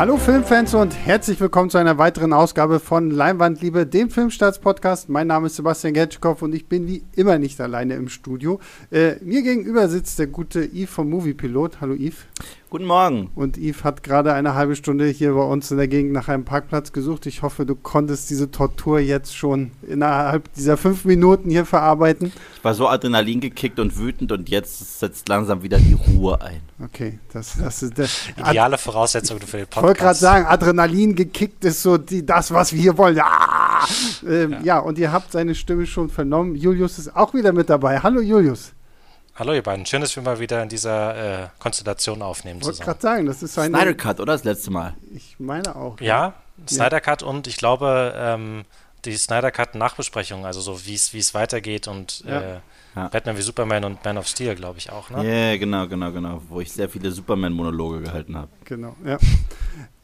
Hallo Filmfans und herzlich willkommen zu einer weiteren Ausgabe von Leinwandliebe, dem Filmstarts-Podcast. Mein Name ist Sebastian Gertschikow und ich bin wie immer nicht alleine im Studio. Äh, mir gegenüber sitzt der gute Yves vom Moviepilot. Hallo Yves. Guten Morgen. Und Yves hat gerade eine halbe Stunde hier bei uns in der Gegend nach einem Parkplatz gesucht. Ich hoffe, du konntest diese Tortur jetzt schon innerhalb dieser fünf Minuten hier verarbeiten. Ich war so Adrenalin gekickt und wütend und jetzt setzt langsam wieder die Ruhe ein. Okay, das, das ist der ideale Voraussetzung für den Podcast. Ich wollte gerade sagen, Adrenalin gekickt ist so die, das, was wir hier wollen. Ah! Ähm, ja. ja, und ihr habt seine Stimme schon vernommen. Julius ist auch wieder mit dabei. Hallo Julius. Hallo ihr beiden, schön, dass wir mal wieder in dieser äh, Konstellation aufnehmen Ich wollte gerade sagen, das ist ein Snyder Cut, oder das letzte Mal? Ich meine auch. Ja, ja Snyder Cut und ich glaube ähm, die Snyder Cut Nachbesprechung, also so wie es weitergeht und ja. Äh, ja. Batman wie Superman und Man of Steel, glaube ich auch, ne? Ja, yeah, genau, genau, genau, wo ich sehr viele Superman-Monologe gehalten habe. Genau, ja.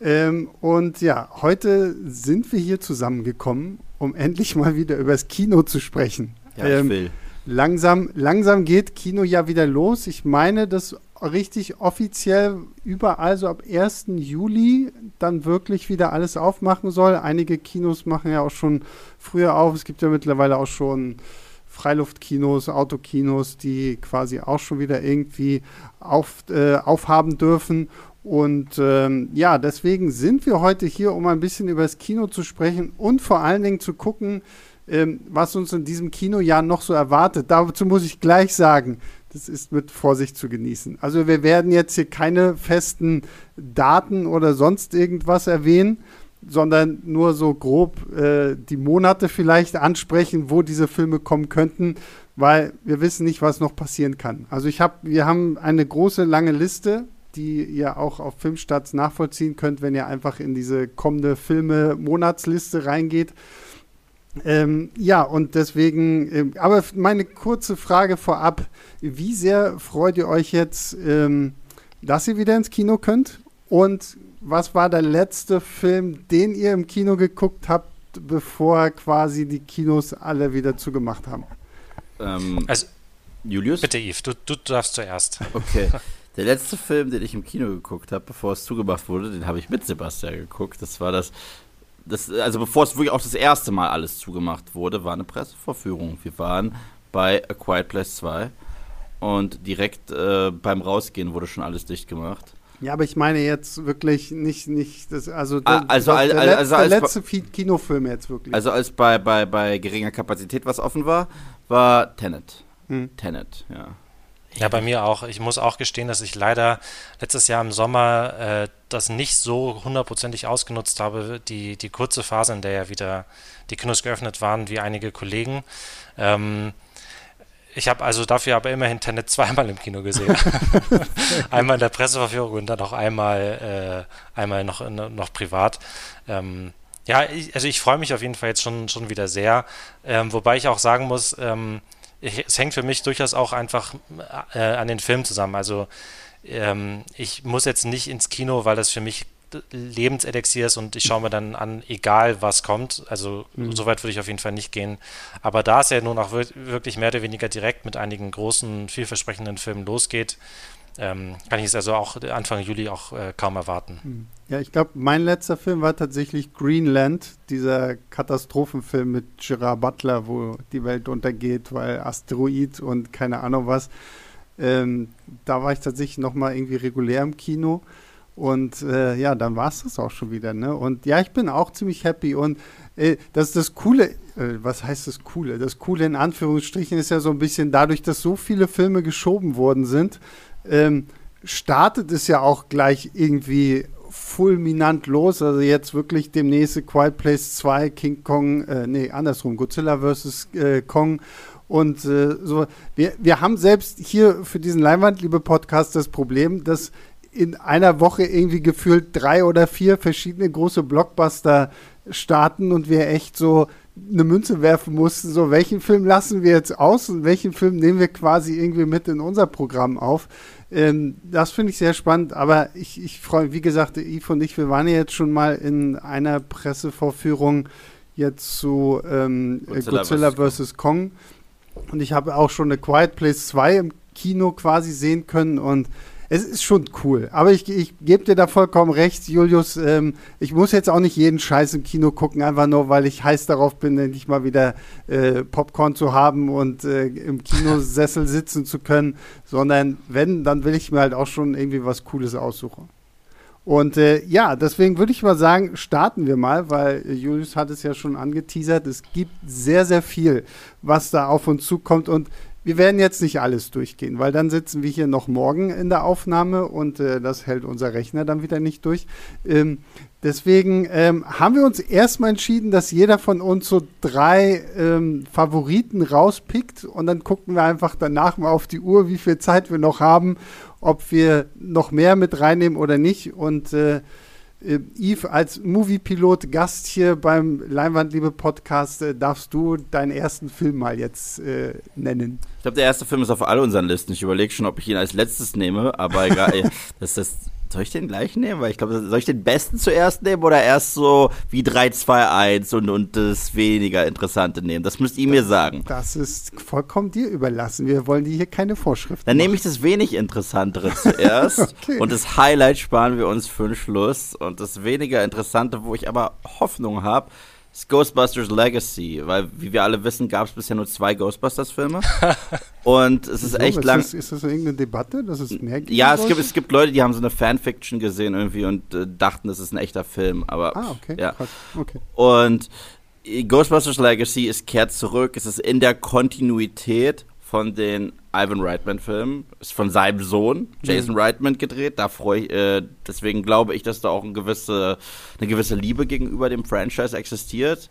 ähm, und ja, heute sind wir hier zusammengekommen, um endlich mal wieder über das Kino zu sprechen. Ja, ähm, ich will. Langsam, langsam geht Kino ja wieder los. Ich meine, dass richtig offiziell überall so ab 1. Juli dann wirklich wieder alles aufmachen soll. Einige Kinos machen ja auch schon früher auf. Es gibt ja mittlerweile auch schon Freiluftkinos, Autokinos, die quasi auch schon wieder irgendwie auf, äh, aufhaben dürfen. Und ähm, ja, deswegen sind wir heute hier, um ein bisschen über das Kino zu sprechen und vor allen Dingen zu gucken, ähm, was uns in diesem Kinojahr noch so erwartet. Dazu muss ich gleich sagen, das ist mit Vorsicht zu genießen. Also wir werden jetzt hier keine festen Daten oder sonst irgendwas erwähnen, sondern nur so grob äh, die Monate vielleicht ansprechen, wo diese Filme kommen könnten, weil wir wissen nicht, was noch passieren kann. Also ich habe, wir haben eine große lange Liste, die ihr auch auf Filmstarts nachvollziehen könnt, wenn ihr einfach in diese kommende Filme-Monatsliste reingeht. Ähm, ja, und deswegen, äh, aber meine kurze Frage vorab: Wie sehr freut ihr euch jetzt, ähm, dass ihr wieder ins Kino könnt? Und was war der letzte Film, den ihr im Kino geguckt habt, bevor quasi die Kinos alle wieder zugemacht haben? Ähm, also, Julius? Bitte, Yves, du, du darfst zuerst. Okay. Der letzte Film, den ich im Kino geguckt habe, bevor es zugemacht wurde, den habe ich mit Sebastian geguckt. Das war das das, also bevor es wirklich auch das erste Mal alles zugemacht wurde, war eine Pressevorführung. Wir waren bei A Quiet Place 2 und direkt äh, beim Rausgehen wurde schon alles dicht gemacht. Ja, aber ich meine jetzt wirklich nicht, nicht das, also, ah, also, der, der, der, also, letzte, der letzte Kinofilm jetzt wirklich. Also als bei, bei, bei geringer Kapazität was offen war, war Tenet. Hm. Tenet, ja. Ja, bei mir auch. Ich muss auch gestehen, dass ich leider letztes Jahr im Sommer äh, das nicht so hundertprozentig ausgenutzt habe, die, die kurze Phase, in der ja wieder die Kinos geöffnet waren, wie einige Kollegen. Ähm, ich habe also dafür aber immerhin Tenet zweimal im Kino gesehen. einmal in der Presseverführung und dann auch einmal, äh, einmal noch, noch privat. Ähm, ja, ich, also ich freue mich auf jeden Fall jetzt schon, schon wieder sehr. Ähm, wobei ich auch sagen muss, ähm, ich, es hängt für mich durchaus auch einfach äh, an den Film zusammen. Also ähm, ich muss jetzt nicht ins Kino, weil das für mich Lebenselixier ist und ich schaue mir dann an, egal was kommt. Also mhm. so weit würde ich auf jeden Fall nicht gehen. Aber da es ja nun auch wirklich mehr oder weniger direkt mit einigen großen, vielversprechenden Filmen losgeht, ähm, kann ich es also auch Anfang Juli auch äh, kaum erwarten. Mhm. Ja, ich glaube, mein letzter Film war tatsächlich Greenland, dieser Katastrophenfilm mit Gerard Butler, wo die Welt untergeht, weil Asteroid und keine Ahnung was. Ähm, da war ich tatsächlich noch mal irgendwie regulär im Kino. Und äh, ja, dann war es das auch schon wieder. Ne? Und ja, ich bin auch ziemlich happy. Und äh, das das Coole, äh, was heißt das Coole? Das Coole in Anführungsstrichen ist ja so ein bisschen dadurch, dass so viele Filme geschoben worden sind, ähm, startet es ja auch gleich irgendwie fulminant los. Also jetzt wirklich demnächst Quiet Place 2, King Kong, äh, nee, andersrum, Godzilla vs. Äh, Kong. Und äh, so, wir, wir haben selbst hier für diesen Leinwandliebe-Podcast das Problem, dass in einer Woche irgendwie gefühlt drei oder vier verschiedene große Blockbuster starten und wir echt so eine Münze werfen mussten, so welchen Film lassen wir jetzt aus und welchen Film nehmen wir quasi irgendwie mit in unser Programm auf. Ähm, das finde ich sehr spannend, aber ich, ich freue, wie gesagt, Yves und ich, wir waren ja jetzt schon mal in einer Pressevorführung jetzt zu ähm, Godzilla, Godzilla vs. Kong und ich habe auch schon eine Quiet Place 2 im Kino quasi sehen können und es ist schon cool. Aber ich, ich gebe dir da vollkommen recht, Julius. Ähm, ich muss jetzt auch nicht jeden Scheiß im Kino gucken, einfach nur, weil ich heiß darauf bin, endlich mal wieder äh, Popcorn zu haben und äh, im Kinosessel sitzen zu können. Sondern wenn, dann will ich mir halt auch schon irgendwie was Cooles aussuchen. Und äh, ja, deswegen würde ich mal sagen, starten wir mal, weil Julius hat es ja schon angeteasert. Es gibt sehr, sehr viel, was da auf uns zukommt. Und wir werden jetzt nicht alles durchgehen, weil dann sitzen wir hier noch morgen in der Aufnahme und äh, das hält unser Rechner dann wieder nicht durch. Ähm, deswegen ähm, haben wir uns erstmal entschieden, dass jeder von uns so drei ähm, Favoriten rauspickt und dann gucken wir einfach danach mal auf die Uhr, wie viel Zeit wir noch haben, ob wir noch mehr mit reinnehmen oder nicht und äh, Yves, als Moviepilot Gast hier beim Leinwandliebe Podcast, äh, darfst du deinen ersten Film mal jetzt äh, nennen. Ich glaube, der erste Film ist auf all unseren Listen. Ich überlege schon, ob ich ihn als letztes nehme, aber egal. das ist soll ich den gleich nehmen? Weil ich glaube, soll ich den besten zuerst nehmen oder erst so wie 3, 2, 1 und, und das weniger Interessante nehmen? Das müsst ihr mir sagen. Das ist vollkommen dir überlassen. Wir wollen dir hier keine Vorschriften. Dann nehme ich das wenig Interessantere zuerst okay. und das Highlight sparen wir uns für den Schluss. Und das weniger Interessante, wo ich aber Hoffnung habe, ist Ghostbusters Legacy, weil wie wir alle wissen, gab es bisher nur zwei Ghostbusters-Filme. und es ist so, echt ist lang. Das, ist das irgendeine Debatte, dass es mehr gibt? Ja, es gibt, es gibt Leute, die haben so eine Fanfiction gesehen irgendwie und äh, dachten, das ist ein echter Film. Aber ah, okay. Ja. okay. Und Ghostbusters Legacy ist kehrt zurück. Es ist in der Kontinuität von den Ivan Reitman-Filmen. Ist von seinem Sohn, Jason mhm. Reitman, gedreht. Da freue ich, äh, deswegen glaube ich, dass da auch eine gewisse, eine gewisse Liebe gegenüber dem Franchise existiert.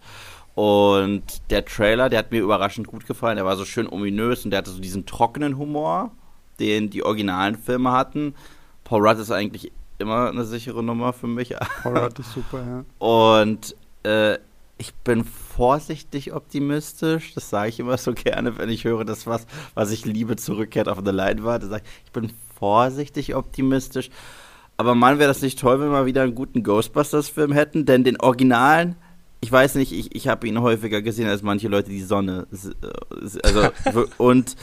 Und der Trailer, der hat mir überraschend gut gefallen. Der war so schön ominös und der hatte so diesen trockenen Humor, den die originalen Filme hatten. Paul Rudd ist eigentlich immer eine sichere Nummer für mich. Paul Rudd ist super, ja. Und äh, ich bin vorsichtig optimistisch. Das sage ich immer so gerne, wenn ich höre, dass was, was ich liebe, zurückkehrt auf der Leinwand. Ich, ich bin vorsichtig optimistisch. Aber man wäre das nicht toll, wenn wir wieder einen guten Ghostbusters-Film hätten, denn den Originalen, ich weiß nicht, ich, ich habe ihn häufiger gesehen als manche Leute die Sonne. Also, und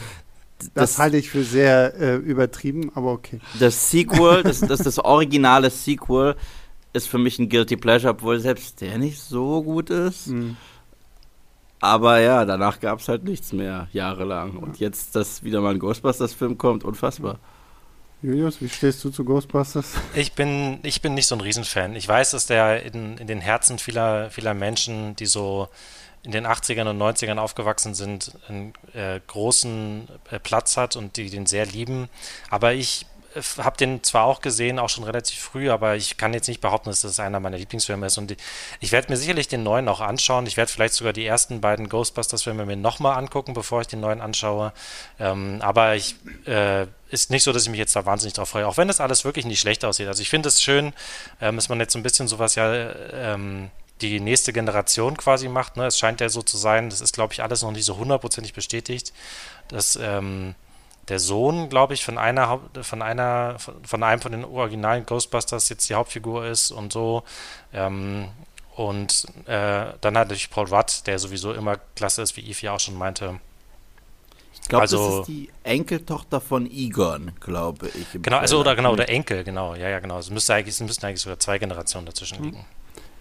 das, das, halte ich für sehr äh, übertrieben, aber okay. Das Sequel, das, das, das originale Sequel, ist für mich ein Guilty Pleasure, obwohl selbst der nicht so gut ist. Mhm. Aber ja, danach gab es halt nichts mehr, jahrelang. Und jetzt, dass wieder mal ein Ghostbusters-Film kommt, unfassbar. Julius, wie stehst du zu Ghostbusters? Ich bin, ich bin nicht so ein Riesenfan. Ich weiß, dass der in, in den Herzen vieler, vieler Menschen, die so in den 80ern und 90ern aufgewachsen sind, einen äh, großen äh, Platz hat und die den sehr lieben. Aber ich habe den zwar auch gesehen, auch schon relativ früh, aber ich kann jetzt nicht behaupten, dass das einer meiner Lieblingsfilme ist. Und ich werde mir sicherlich den neuen auch anschauen. Ich werde vielleicht sogar die ersten beiden Ghostbusters-Filme mir nochmal angucken, bevor ich den neuen anschaue. Ähm, aber ich äh, ist nicht so, dass ich mich jetzt da wahnsinnig drauf freue, auch wenn das alles wirklich nicht schlecht aussieht. Also ich finde es schön, ähm, dass man jetzt so ein bisschen sowas ja ähm, die nächste Generation quasi macht. Ne? Es scheint ja so zu sein, das ist, glaube ich, alles noch nicht so hundertprozentig bestätigt, dass ähm, der Sohn, glaube ich, von einer, von einer, von einem von den originalen Ghostbusters jetzt die Hauptfigur ist und so. Ähm, und äh, dann hat natürlich Paul Rudd, der sowieso immer klasse ist, wie Eve ja auch schon meinte. Ich glaube, also, das ist die Enkeltochter von Egon, glaube ich. Genau, also oder genau, oder Enkel, genau, ja, ja, genau. Es müsste eigentlich, es müssten eigentlich sogar zwei Generationen dazwischen liegen. Mhm.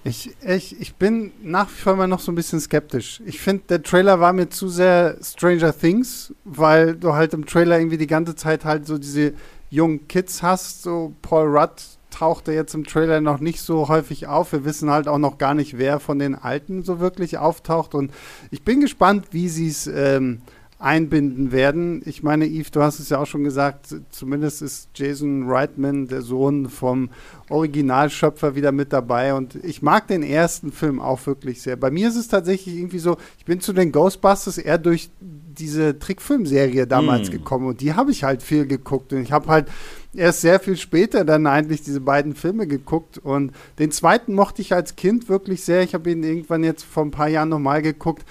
Ich, ich, ich bin nach wie vor immer noch so ein bisschen skeptisch. Ich finde, der Trailer war mir zu sehr Stranger Things, weil du halt im Trailer irgendwie die ganze Zeit halt so diese jungen Kids hast. So Paul Rudd tauchte jetzt im Trailer noch nicht so häufig auf. Wir wissen halt auch noch gar nicht, wer von den Alten so wirklich auftaucht. Und ich bin gespannt, wie sie es ähm, einbinden werden. Ich meine, Yves, du hast es ja auch schon gesagt, zumindest ist Jason Reitman, der Sohn vom Originalschöpfer, wieder mit dabei. Und ich mag den ersten Film auch wirklich sehr. Bei mir ist es tatsächlich irgendwie so, ich bin zu den Ghostbusters eher durch diese Trickfilmserie damals mm. gekommen und die habe ich halt viel geguckt. Und ich habe halt erst sehr viel später dann eigentlich diese beiden Filme geguckt. Und den zweiten mochte ich als Kind wirklich sehr. Ich habe ihn irgendwann jetzt vor ein paar Jahren nochmal geguckt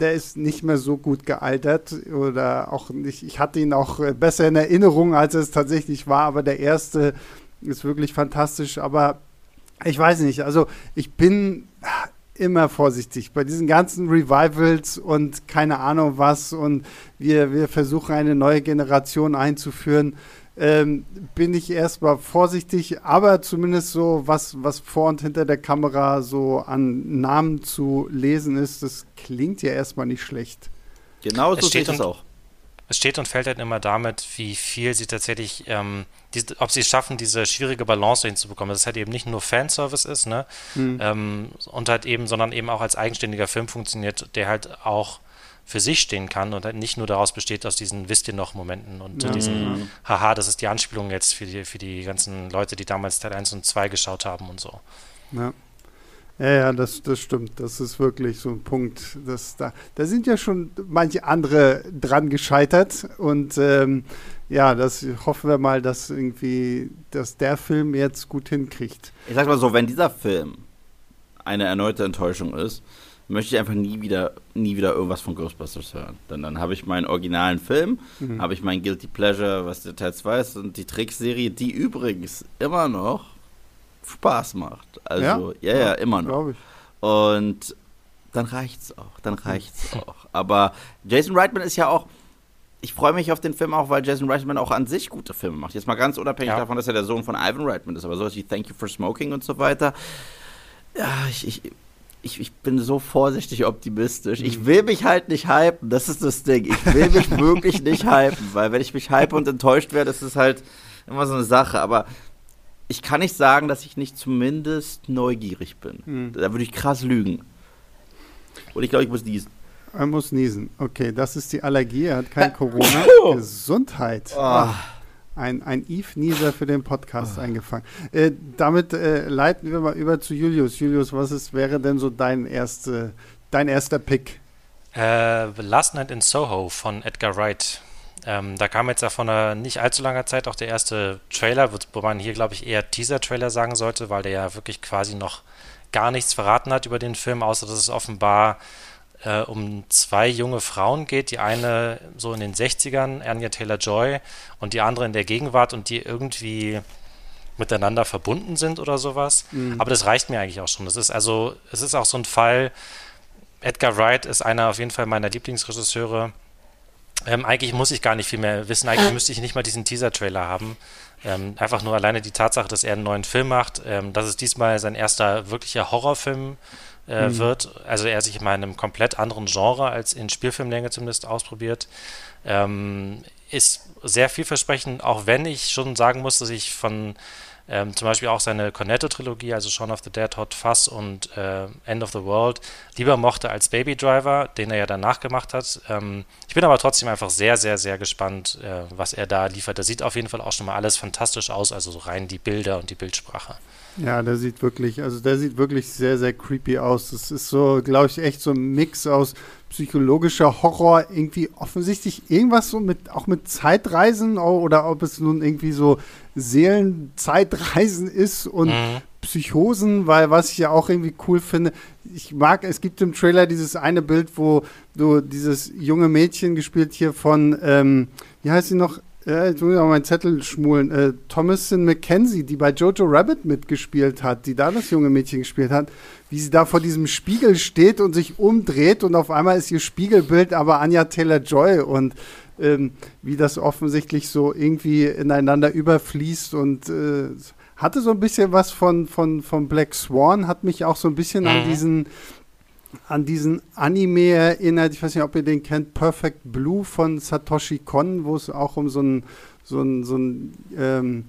der ist nicht mehr so gut gealtert oder auch nicht, ich hatte ihn auch äh, besser in Erinnerung, als es tatsächlich war, aber der erste ist wirklich fantastisch, aber ich weiß nicht, also ich bin immer vorsichtig bei diesen ganzen Revivals und keine Ahnung was und wir, wir versuchen eine neue Generation einzuführen. Ähm, bin ich erstmal vorsichtig, aber zumindest so, was, was vor und hinter der Kamera so an Namen zu lesen ist, das klingt ja erstmal nicht schlecht. Genau so steht es auch. Es steht und fällt halt immer damit, wie viel sie tatsächlich, ähm, die, ob sie es schaffen, diese schwierige Balance hinzubekommen, dass es halt eben nicht nur Fanservice ist, ne? Mhm. Ähm, und halt eben, sondern eben auch als eigenständiger Film funktioniert, der halt auch für sich stehen kann und nicht nur daraus besteht aus diesen Wisst ihr noch Momenten und ja. diesen Haha, das ist die Anspielung jetzt für die, für die ganzen Leute, die damals Teil 1 und 2 geschaut haben und so. Ja. Ja, ja, das, das stimmt. Das ist wirklich so ein Punkt. Dass da, da sind ja schon manche andere dran gescheitert. Und ähm, ja, das hoffen wir mal, dass irgendwie, dass der Film jetzt gut hinkriegt. Ich sag mal so, wenn dieser Film eine erneute Enttäuschung ist, möchte ich einfach nie wieder, nie wieder irgendwas von Ghostbusters hören. Denn dann habe ich meinen originalen Film, mhm. habe ich mein Guilty Pleasure, was der Teil 2 ist, und die Trickserie, die übrigens immer noch Spaß macht. Also, ja, ja, ja immer noch. Und dann reicht's auch, dann reicht's auch. Aber Jason Reitman ist ja auch, ich freue mich auf den Film auch, weil Jason Reitman auch an sich gute Filme macht. Jetzt mal ganz unabhängig ja. davon, dass er der Sohn von Ivan Reitman ist, aber sowas wie Thank You for Smoking und so weiter. Ja, ich, ich, ich, ich bin so vorsichtig optimistisch. Ich mhm. will mich halt nicht hypen, das ist das Ding. Ich will mich wirklich nicht hypen, weil wenn ich mich hype und enttäuscht werde, ist es halt immer so eine Sache. Aber ich kann nicht sagen, dass ich nicht zumindest neugierig bin. Hm. Da würde ich krass lügen. Und ich glaube, ich muss niesen. Er muss niesen. Okay, das ist die Allergie. Er hat kein Corona. Gesundheit. Oh ein, ein Eve-Nieser für den Podcast oh. eingefangen. Äh, damit äh, leiten wir mal über zu Julius. Julius, was ist, wäre denn so dein, erste, dein erster Pick? Äh, Last Night in Soho von Edgar Wright. Ähm, da kam jetzt ja vor einer nicht allzu langer Zeit auch der erste Trailer, wo, wo man hier, glaube ich, eher Teaser-Trailer sagen sollte, weil der ja wirklich quasi noch gar nichts verraten hat über den Film, außer dass es offenbar äh, um zwei junge Frauen geht. Die eine so in den 60ern, Anya Taylor-Joy, und die andere in der Gegenwart und die irgendwie miteinander verbunden sind oder sowas. Mhm. Aber das reicht mir eigentlich auch schon. Das ist also, es ist auch so ein Fall. Edgar Wright ist einer auf jeden Fall meiner Lieblingsregisseure. Ähm, eigentlich muss ich gar nicht viel mehr wissen. Eigentlich müsste ich nicht mal diesen Teaser-Trailer haben. Ähm, einfach nur alleine die Tatsache, dass er einen neuen Film macht. Ähm, dass es diesmal sein erster wirklicher Horrorfilm äh, mhm. wird. Also er sich in einem komplett anderen Genre als in Spielfilmlänge zumindest ausprobiert. Ähm, ist sehr vielversprechend, auch wenn ich schon sagen muss, dass ich von ähm, zum Beispiel auch seine Cornetto-Trilogie, also Shaun of the Dead, Hot Fuss und äh, End of the World, lieber mochte als Baby Driver, den er ja danach gemacht hat. Ähm, ich bin aber trotzdem einfach sehr, sehr, sehr gespannt, äh, was er da liefert. Da sieht auf jeden Fall auch schon mal alles fantastisch aus, also so rein die Bilder und die Bildsprache. Ja, der sieht wirklich, also der sieht wirklich sehr, sehr creepy aus. Das ist so, glaube ich, echt so ein Mix aus psychologischer Horror, irgendwie offensichtlich irgendwas so mit, auch mit Zeitreisen oder ob es nun irgendwie so Seelenzeitreisen ist und mhm. Psychosen, weil was ich ja auch irgendwie cool finde, ich mag, es gibt im Trailer dieses eine Bild, wo du dieses junge Mädchen gespielt hier von, ähm, wie heißt sie noch? Ja, jetzt muss ich auch meinen Zettel schmulen. Äh, Thomason McKenzie, die bei Jojo Rabbit mitgespielt hat, die da das junge Mädchen gespielt hat, wie sie da vor diesem Spiegel steht und sich umdreht und auf einmal ist ihr Spiegelbild aber Anja Taylor-Joy und ähm, wie das offensichtlich so irgendwie ineinander überfließt und äh, hatte so ein bisschen was von, von, von Black Swan, hat mich auch so ein bisschen mhm. an diesen an diesen Anime erinnert. Ich weiß nicht, ob ihr den kennt, Perfect Blue von Satoshi Kon, wo es auch um so ein, so ein, so ein ähm,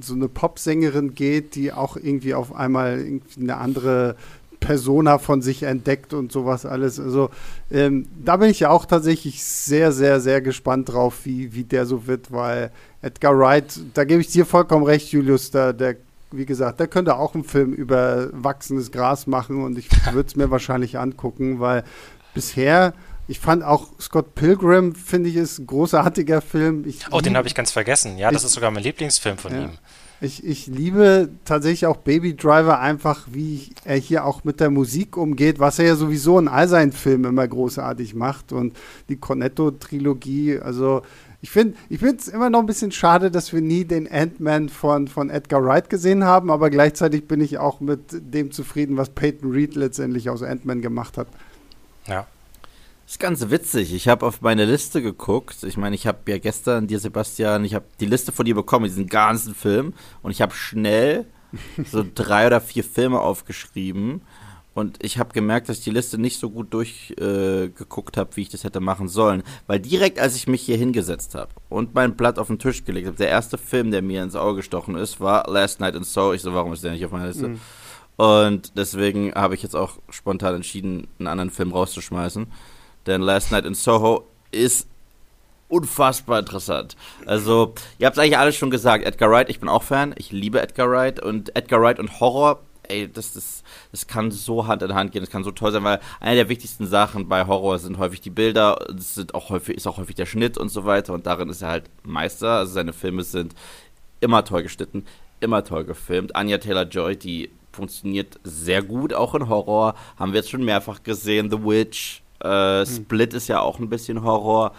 so eine Popsängerin geht, die auch irgendwie auf einmal irgendwie eine andere Persona von sich entdeckt und sowas alles. Also ähm, da bin ich ja auch tatsächlich sehr, sehr, sehr gespannt drauf, wie, wie der so wird, weil Edgar Wright, da gebe ich dir vollkommen recht, Julius, da, der wie gesagt, der könnte auch einen Film über wachsendes Gras machen und ich würde es mir wahrscheinlich angucken, weil bisher, ich fand auch Scott Pilgrim, finde ich, ist ein großartiger Film. Ich oh, den habe ich ganz vergessen. Ja, das ich, ist sogar mein Lieblingsfilm von ja. ihm. Ich, ich liebe tatsächlich auch Baby Driver einfach, wie er hier auch mit der Musik umgeht, was er ja sowieso in all seinen Filmen immer großartig macht. Und die Cornetto-Trilogie, also ich finde ich es immer noch ein bisschen schade, dass wir nie den Ant-Man von, von Edgar Wright gesehen haben, aber gleichzeitig bin ich auch mit dem zufrieden, was Peyton Reed letztendlich aus Ant-Man gemacht hat. Ja. ist ganz witzig. Ich habe auf meine Liste geguckt. Ich meine, ich habe ja gestern dir, Sebastian, ich habe die Liste von dir bekommen, diesen ganzen Film. Und ich habe schnell so drei oder vier Filme aufgeschrieben. Und ich habe gemerkt, dass ich die Liste nicht so gut durchgeguckt äh, habe, wie ich das hätte machen sollen. Weil direkt, als ich mich hier hingesetzt habe und mein Blatt auf den Tisch gelegt habe, der erste Film, der mir ins Auge gestochen ist, war Last Night in Soul. Ich so, warum ist der nicht auf meiner Liste? Mhm. Und deswegen habe ich jetzt auch spontan entschieden, einen anderen Film rauszuschmeißen. Denn Last Night in Soho ist unfassbar interessant. Also, ihr habt es eigentlich alles schon gesagt. Edgar Wright, ich bin auch Fan. Ich liebe Edgar Wright. Und Edgar Wright und Horror, ey, das, das, das kann so Hand in Hand gehen. Das kann so toll sein, weil eine der wichtigsten Sachen bei Horror sind häufig die Bilder. Das sind auch häufig, ist auch häufig der Schnitt und so weiter. Und darin ist er halt Meister. Also, seine Filme sind immer toll geschnitten, immer toll gefilmt. Anya Taylor-Joy, die funktioniert sehr gut, auch in Horror. Haben wir jetzt schon mehrfach gesehen. The Witch, äh, hm. Split ist ja auch ein bisschen Horror.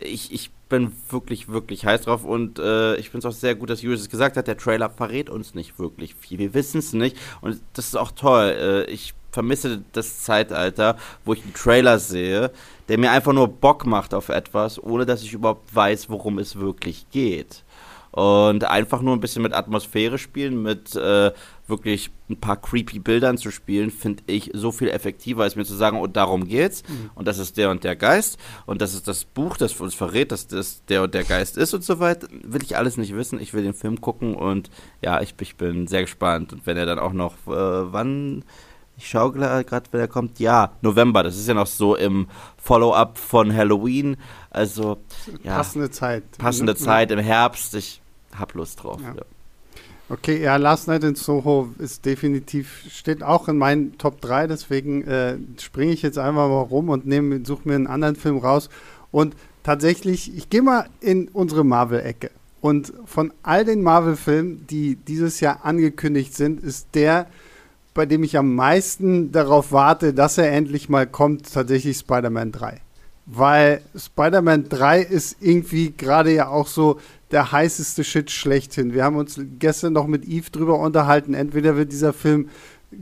Ich, ich bin wirklich, wirklich heiß drauf und äh, ich finde es auch sehr gut, dass Julius es gesagt hat, der Trailer verrät uns nicht wirklich viel. Wir wissen es nicht und das ist auch toll. Äh, ich vermisse das Zeitalter, wo ich einen Trailer sehe, der mir einfach nur Bock macht auf etwas, ohne dass ich überhaupt weiß, worum es wirklich geht. Und einfach nur ein bisschen mit Atmosphäre spielen, mit äh, wirklich ein paar creepy Bildern zu spielen, finde ich so viel effektiver, als mir zu sagen, und oh, darum geht's. Mhm. Und das ist der und der Geist. Und das ist das Buch, das uns verrät, dass das der und der Geist ist und so weiter. Will ich alles nicht wissen. Ich will den Film gucken und ja, ich, ich bin sehr gespannt. Und wenn er dann auch noch, äh, wann. Ich schaue gerade, wenn er kommt. Ja, November. Das ist ja noch so im Follow-up von Halloween. Also, ja. Passende Zeit. Passende mhm. Zeit im Herbst. Ich hab Lust drauf. Ja. Ja. Okay, ja, Last Night in Soho ist definitiv, steht auch in meinen Top 3, deswegen äh, springe ich jetzt einfach mal rum und suche mir einen anderen Film raus. Und tatsächlich, ich gehe mal in unsere Marvel-Ecke. Und von all den Marvel-Filmen, die dieses Jahr angekündigt sind, ist der, bei dem ich am meisten darauf warte, dass er endlich mal kommt, tatsächlich Spider-Man 3. Weil Spider-Man 3 ist irgendwie gerade ja auch so der heißeste Shit schlechthin. Wir haben uns gestern noch mit Eve drüber unterhalten. Entweder wird dieser Film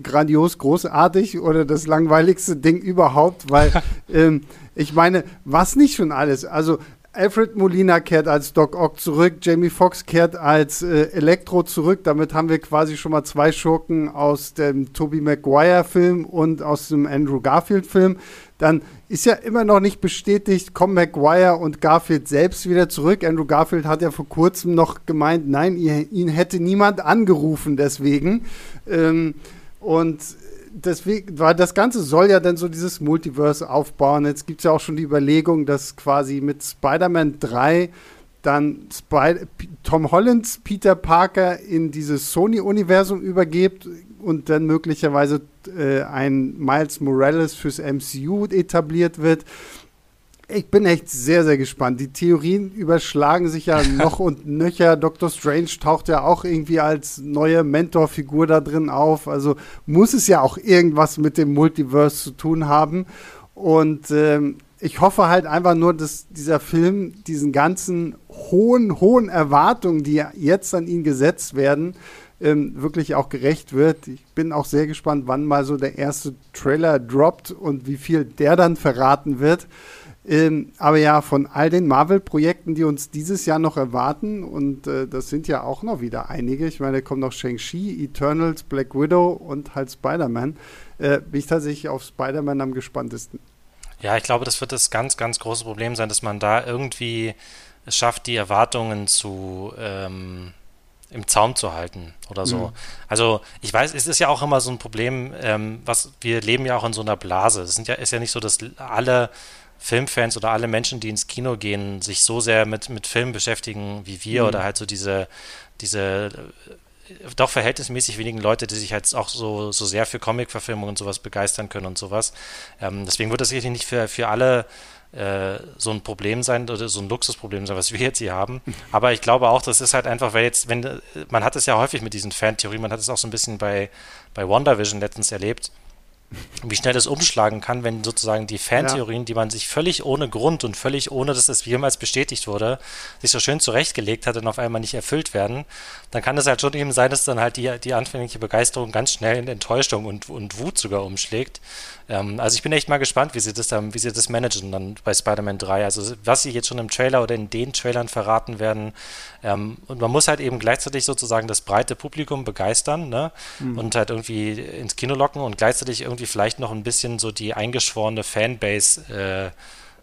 grandios, großartig oder das langweiligste Ding überhaupt, weil ähm, ich meine, was nicht schon alles. Also Alfred Molina kehrt als Doc Ock zurück, Jamie Foxx kehrt als äh, Elektro zurück. Damit haben wir quasi schon mal zwei Schurken aus dem Tobey Maguire-Film und aus dem Andrew Garfield-Film. Dann ist ja immer noch nicht bestätigt, kommen Maguire und Garfield selbst wieder zurück. Andrew Garfield hat ja vor kurzem noch gemeint, nein, ihn hätte niemand angerufen deswegen. Ähm, und deswegen, weil das Ganze soll ja dann so dieses Multiverse aufbauen. Jetzt gibt es ja auch schon die Überlegung, dass quasi mit Spider-Man 3 dann Spy Tom Hollands Peter Parker in dieses Sony-Universum übergibt und dann möglicherweise äh, ein Miles Morales fürs MCU etabliert wird. Ich bin echt sehr, sehr gespannt. Die Theorien überschlagen sich ja noch und nöcher. Doctor Strange taucht ja auch irgendwie als neue Mentorfigur da drin auf. Also muss es ja auch irgendwas mit dem Multiverse zu tun haben. Und ähm, ich hoffe halt einfach nur, dass dieser Film diesen ganzen hohen, hohen Erwartungen, die jetzt an ihn gesetzt werden, ähm, wirklich auch gerecht wird. Ich bin auch sehr gespannt, wann mal so der erste Trailer droppt und wie viel der dann verraten wird. Ähm, aber ja, von all den Marvel-Projekten, die uns dieses Jahr noch erwarten, und äh, das sind ja auch noch wieder einige, ich meine, da kommt noch Shang-Chi, Eternals, Black Widow und halt Spider-Man, äh, bin ich tatsächlich auf Spider-Man am gespanntesten. Ja, ich glaube, das wird das ganz, ganz große Problem sein, dass man da irgendwie es schafft, die Erwartungen zu ähm, im Zaum zu halten oder so. Mhm. Also ich weiß, es ist ja auch immer so ein Problem, ähm, was wir leben ja auch in so einer Blase. Es sind ja, ist ja nicht so, dass alle Filmfans oder alle Menschen, die ins Kino gehen, sich so sehr mit, mit Filmen beschäftigen wie wir mhm. oder halt so diese, diese äh, doch verhältnismäßig wenigen Leute, die sich halt auch so, so sehr für Comic-Verfilmungen und sowas begeistern können und sowas. Ähm, deswegen wird das sicherlich nicht für, für alle äh, so ein Problem sein oder so ein Luxusproblem sein, was wir jetzt hier haben. Aber ich glaube auch, das ist halt einfach, weil jetzt, wenn, man hat es ja häufig mit diesen Fan-Theorien, man hat es auch so ein bisschen bei, bei WandaVision letztens erlebt, wie schnell es umschlagen kann, wenn sozusagen die Fantheorien, ja. die man sich völlig ohne Grund und völlig ohne, dass es jemals bestätigt wurde, sich so schön zurechtgelegt hat und auf einmal nicht erfüllt werden, dann kann es halt schon eben sein, dass dann halt die, die anfängliche Begeisterung ganz schnell in Enttäuschung und, und Wut sogar umschlägt. Ähm, also ich bin echt mal gespannt, wie sie das dann, wie sie das managen dann bei Spider-Man 3. Also was sie jetzt schon im Trailer oder in den Trailern verraten werden. Ähm, und man muss halt eben gleichzeitig sozusagen das breite Publikum begeistern ne? Mhm. und halt irgendwie ins Kino locken und gleichzeitig irgendwie vielleicht noch ein bisschen so die eingeschworene Fanbase äh,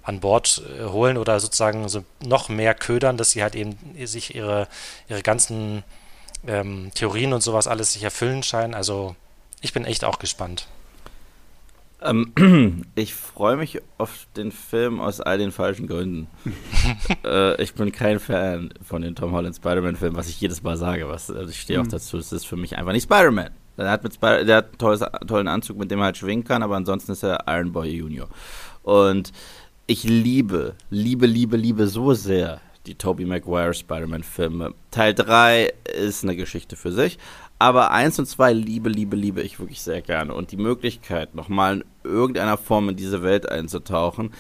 an Bord äh, holen oder sozusagen so noch mehr ködern, dass sie halt eben sich ihre, ihre ganzen ähm, Theorien und sowas alles sich erfüllen scheinen. Also ich bin echt auch gespannt. Ähm, ich freue mich auf den Film aus all den falschen Gründen. äh, ich bin kein Fan von den Tom Holland Spider-Man-Filmen, was ich jedes Mal sage. Was, also ich stehe auch mhm. dazu, es ist für mich einfach nicht Spider-Man. Der hat, mit Spider der hat einen tolles, tollen Anzug, mit dem er halt schwingen kann, aber ansonsten ist er Iron Boy Junior. Und ich liebe, liebe, liebe, liebe so sehr die Tobey Maguire Spider-Man-Filme. Teil 3 ist eine Geschichte für sich, aber 1 und 2 liebe, liebe, liebe ich wirklich sehr gerne. Und die Möglichkeit, nochmal in irgendeiner Form in diese Welt einzutauchen,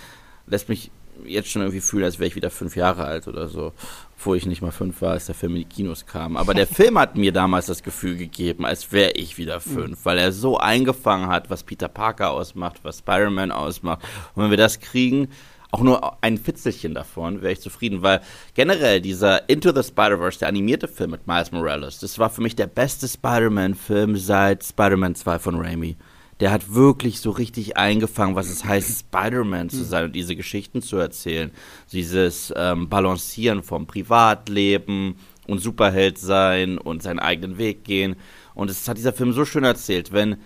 lässt mich jetzt schon irgendwie fühlen, als wäre ich wieder fünf Jahre alt oder so. Obwohl ich nicht mal fünf war, als der Film in die Kinos kam. Aber der Film hat mir damals das Gefühl gegeben, als wäre ich wieder fünf, mhm. weil er so eingefangen hat, was Peter Parker ausmacht, was Spider-Man ausmacht. Und wenn wir das kriegen, auch nur ein Fitzelchen davon, wäre ich zufrieden, weil generell dieser Into the Spider-Verse, der animierte Film mit Miles Morales, das war für mich der beste Spider-Man-Film seit Spider-Man 2 von Raimi. Der hat wirklich so richtig eingefangen, was es heißt, Spider-Man zu sein und diese Geschichten zu erzählen. Dieses ähm, Balancieren vom Privatleben und Superheld sein und seinen eigenen Weg gehen. Und es hat dieser Film so schön erzählt. Wenn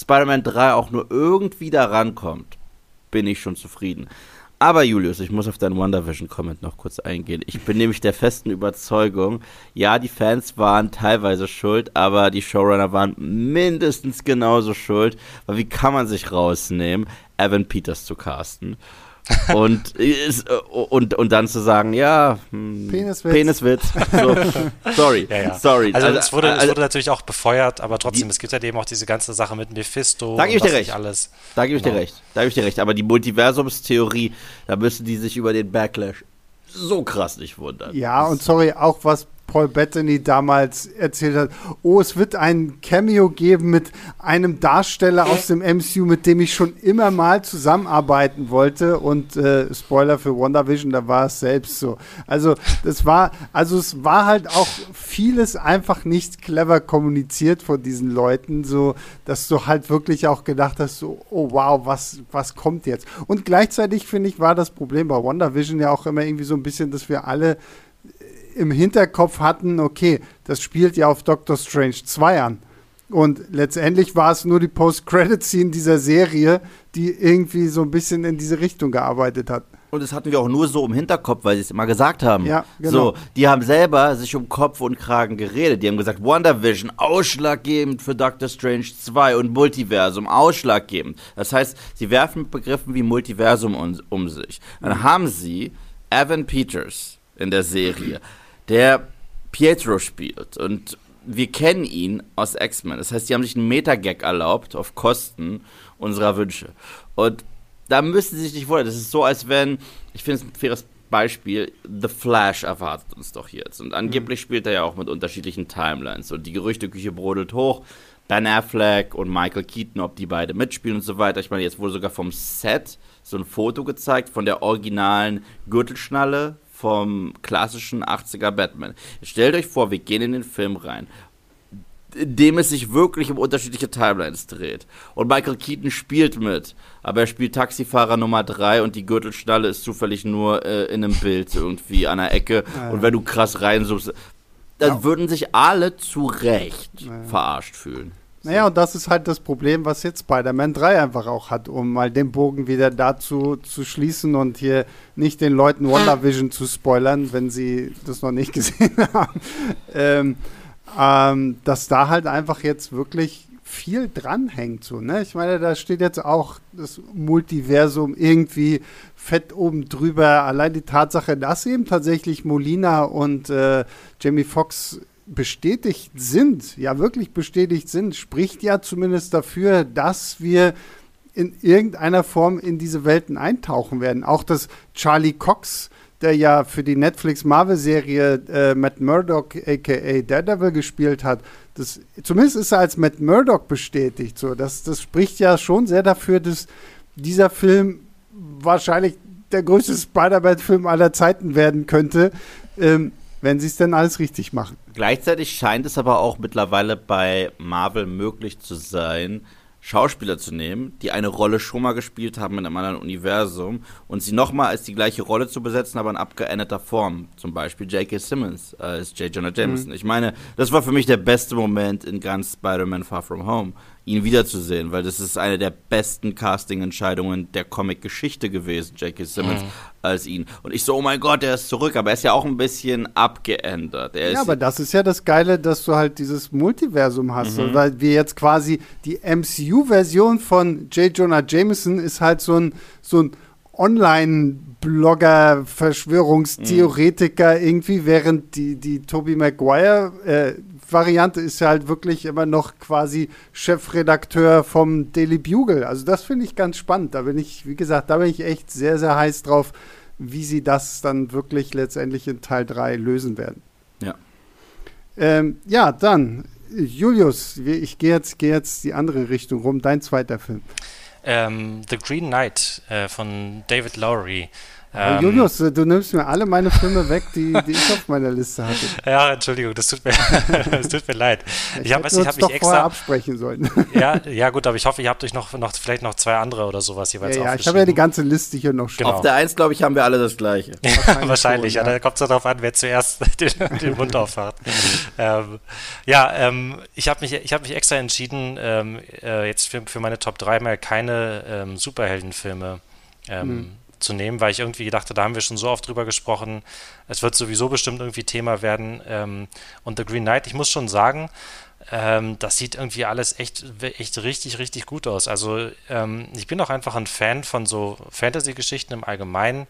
Spider-Man 3 auch nur irgendwie da rankommt, bin ich schon zufrieden. Aber Julius, ich muss auf deinen WandaVision-Comment noch kurz eingehen. Ich bin nämlich der festen Überzeugung, ja, die Fans waren teilweise schuld, aber die Showrunner waren mindestens genauso schuld. Weil wie kann man sich rausnehmen, Evan Peters zu casten? Und, ist, und, und dann zu sagen, ja, hm, Peniswitz. Peniswitz. So, sorry, ja, ja. sorry. Also, also, es, wurde, also, es wurde natürlich auch befeuert, aber trotzdem, die, es gibt halt eben auch diese ganze Sache mit Mephisto. Da gebe ich dir recht. Alles. Da gebe ich genau. dir recht. Da gebe ich dir recht. Aber die Multiversumstheorie, da müssen die sich über den Backlash so krass nicht wundern. Ja, und sorry, auch was Paul Bettany damals erzählt hat, oh, es wird ein Cameo geben mit einem Darsteller aus dem MCU, mit dem ich schon immer mal zusammenarbeiten wollte. Und äh, Spoiler für WandaVision, da war es selbst so. Also das war, also es war halt auch vieles einfach nicht clever kommuniziert von diesen Leuten, so dass du halt wirklich auch gedacht hast, so, oh wow, was, was kommt jetzt? Und gleichzeitig finde ich, war das Problem bei WandaVision ja auch immer irgendwie so ein bisschen, dass wir alle im Hinterkopf hatten, okay, das spielt ja auf Doctor Strange 2 an. Und letztendlich war es nur die Post-Credit-Scene dieser Serie, die irgendwie so ein bisschen in diese Richtung gearbeitet hat. Und das hatten wir auch nur so im Hinterkopf, weil sie es immer gesagt haben. Ja, genau. So, die haben selber sich um Kopf und Kragen geredet. Die haben gesagt, WandaVision, ausschlaggebend für Doctor Strange 2 und Multiversum, ausschlaggebend. Das heißt, sie werfen mit Begriffen wie Multiversum um, um sich. Dann haben sie Evan Peters in der Serie der Pietro spielt. Und wir kennen ihn aus X-Men. Das heißt, die haben sich einen Meta-Gag erlaubt auf Kosten unserer Wünsche. Und da müssen sie sich nicht wundern. Das ist so, als wenn, ich finde es ein faires Beispiel, The Flash erwartet uns doch jetzt. Und angeblich mhm. spielt er ja auch mit unterschiedlichen Timelines. Und die Gerüchteküche brodelt hoch. Ben Affleck und Michael Keaton, ob die beide mitspielen und so weiter. Ich meine, jetzt wurde sogar vom Set so ein Foto gezeigt von der originalen Gürtelschnalle vom klassischen 80er Batman. Stellt euch vor, wir gehen in den Film rein, dem es sich wirklich um unterschiedliche Timelines dreht. Und Michael Keaton spielt mit, aber er spielt Taxifahrer Nummer 3 und die Gürtelschnalle ist zufällig nur äh, in einem Bild irgendwie an der Ecke. Ja. Und wenn du krass reinsuchst, dann ja. würden sich alle zu Recht ja. verarscht fühlen. Naja, und das ist halt das Problem, was jetzt Spider-Man 3 einfach auch hat, um mal den Bogen wieder dazu zu schließen und hier nicht den Leuten WandaVision zu spoilern, wenn sie das noch nicht gesehen haben. Ähm, ähm, dass da halt einfach jetzt wirklich viel dranhängt. So, ne? Ich meine, da steht jetzt auch das Multiversum irgendwie fett oben drüber. Allein die Tatsache, dass eben tatsächlich Molina und äh, Jamie Foxx bestätigt sind, ja wirklich bestätigt sind, spricht ja zumindest dafür, dass wir in irgendeiner Form in diese Welten eintauchen werden. Auch dass Charlie Cox, der ja für die Netflix-Marvel-Serie äh, Matt Murdock aka Daredevil gespielt hat, das, zumindest ist er als Matt Murdock bestätigt. So, das, das spricht ja schon sehr dafür, dass dieser Film wahrscheinlich der größte Spider-Man-Film aller Zeiten werden könnte, ähm, wenn sie es denn alles richtig machen. Gleichzeitig scheint es aber auch mittlerweile bei Marvel möglich zu sein, Schauspieler zu nehmen, die eine Rolle schon mal gespielt haben in einem anderen Universum und sie nochmal als die gleiche Rolle zu besetzen, aber in abgeänderter Form. Zum Beispiel J.K. Simmons als J. Jonah Jameson. Mhm. Ich meine, das war für mich der beste Moment in ganz Spider-Man Far From Home ihn wiederzusehen, weil das ist eine der besten Casting-Entscheidungen der Comic-Geschichte gewesen, J.K. Simmons, mhm. als ihn. Und ich so, oh mein Gott, der ist zurück, aber er ist ja auch ein bisschen abgeändert. Er ja, aber das ist ja das Geile, dass du halt dieses Multiversum hast, mhm. weil wir jetzt quasi die MCU-Version von J. Jonah Jameson ist halt so ein, so ein Online-Blogger, Verschwörungstheoretiker mhm. irgendwie, während die, die Tobey Maguire äh, Variante ist ja halt wirklich immer noch quasi Chefredakteur vom Daily Bugle. Also das finde ich ganz spannend. Da bin ich, wie gesagt, da bin ich echt sehr, sehr heiß drauf, wie sie das dann wirklich letztendlich in Teil 3 lösen werden. Ja. Ähm, ja, dann, Julius, ich gehe jetzt, geh jetzt die andere Richtung rum. Dein zweiter Film. Ähm, The Green Knight äh, von David Lowry. Ähm, Julius, du nimmst mir alle meine Filme weg, die, die ich auf meiner Liste hatte. Ja, Entschuldigung, das tut mir, das tut mir leid. Ich, ich habe hab mich doch extra absprechen sollen. Ja, ja, gut, aber ich hoffe, ihr habt euch noch, noch vielleicht noch zwei andere oder sowas jeweils Ja, ja ich habe ja die ganze Liste hier noch stehen. Genau. Auf der Eins, glaube ich, haben wir alle das Gleiche. Wahrscheinlich, Wahrscheinlich schon, ja. Da kommt es darauf an, wer zuerst den, den Mund aufmacht. ähm, ja, ähm, ich habe mich, hab mich extra entschieden, ähm, äh, jetzt für, für meine Top 3 mal keine ähm, Superheldenfilme mhm zu nehmen, weil ich irgendwie gedacht habe, da haben wir schon so oft drüber gesprochen, es wird sowieso bestimmt irgendwie Thema werden. Ähm, und The Green Knight, ich muss schon sagen, ähm, das sieht irgendwie alles echt, echt richtig, richtig gut aus. Also ähm, ich bin auch einfach ein Fan von so Fantasy-Geschichten im Allgemeinen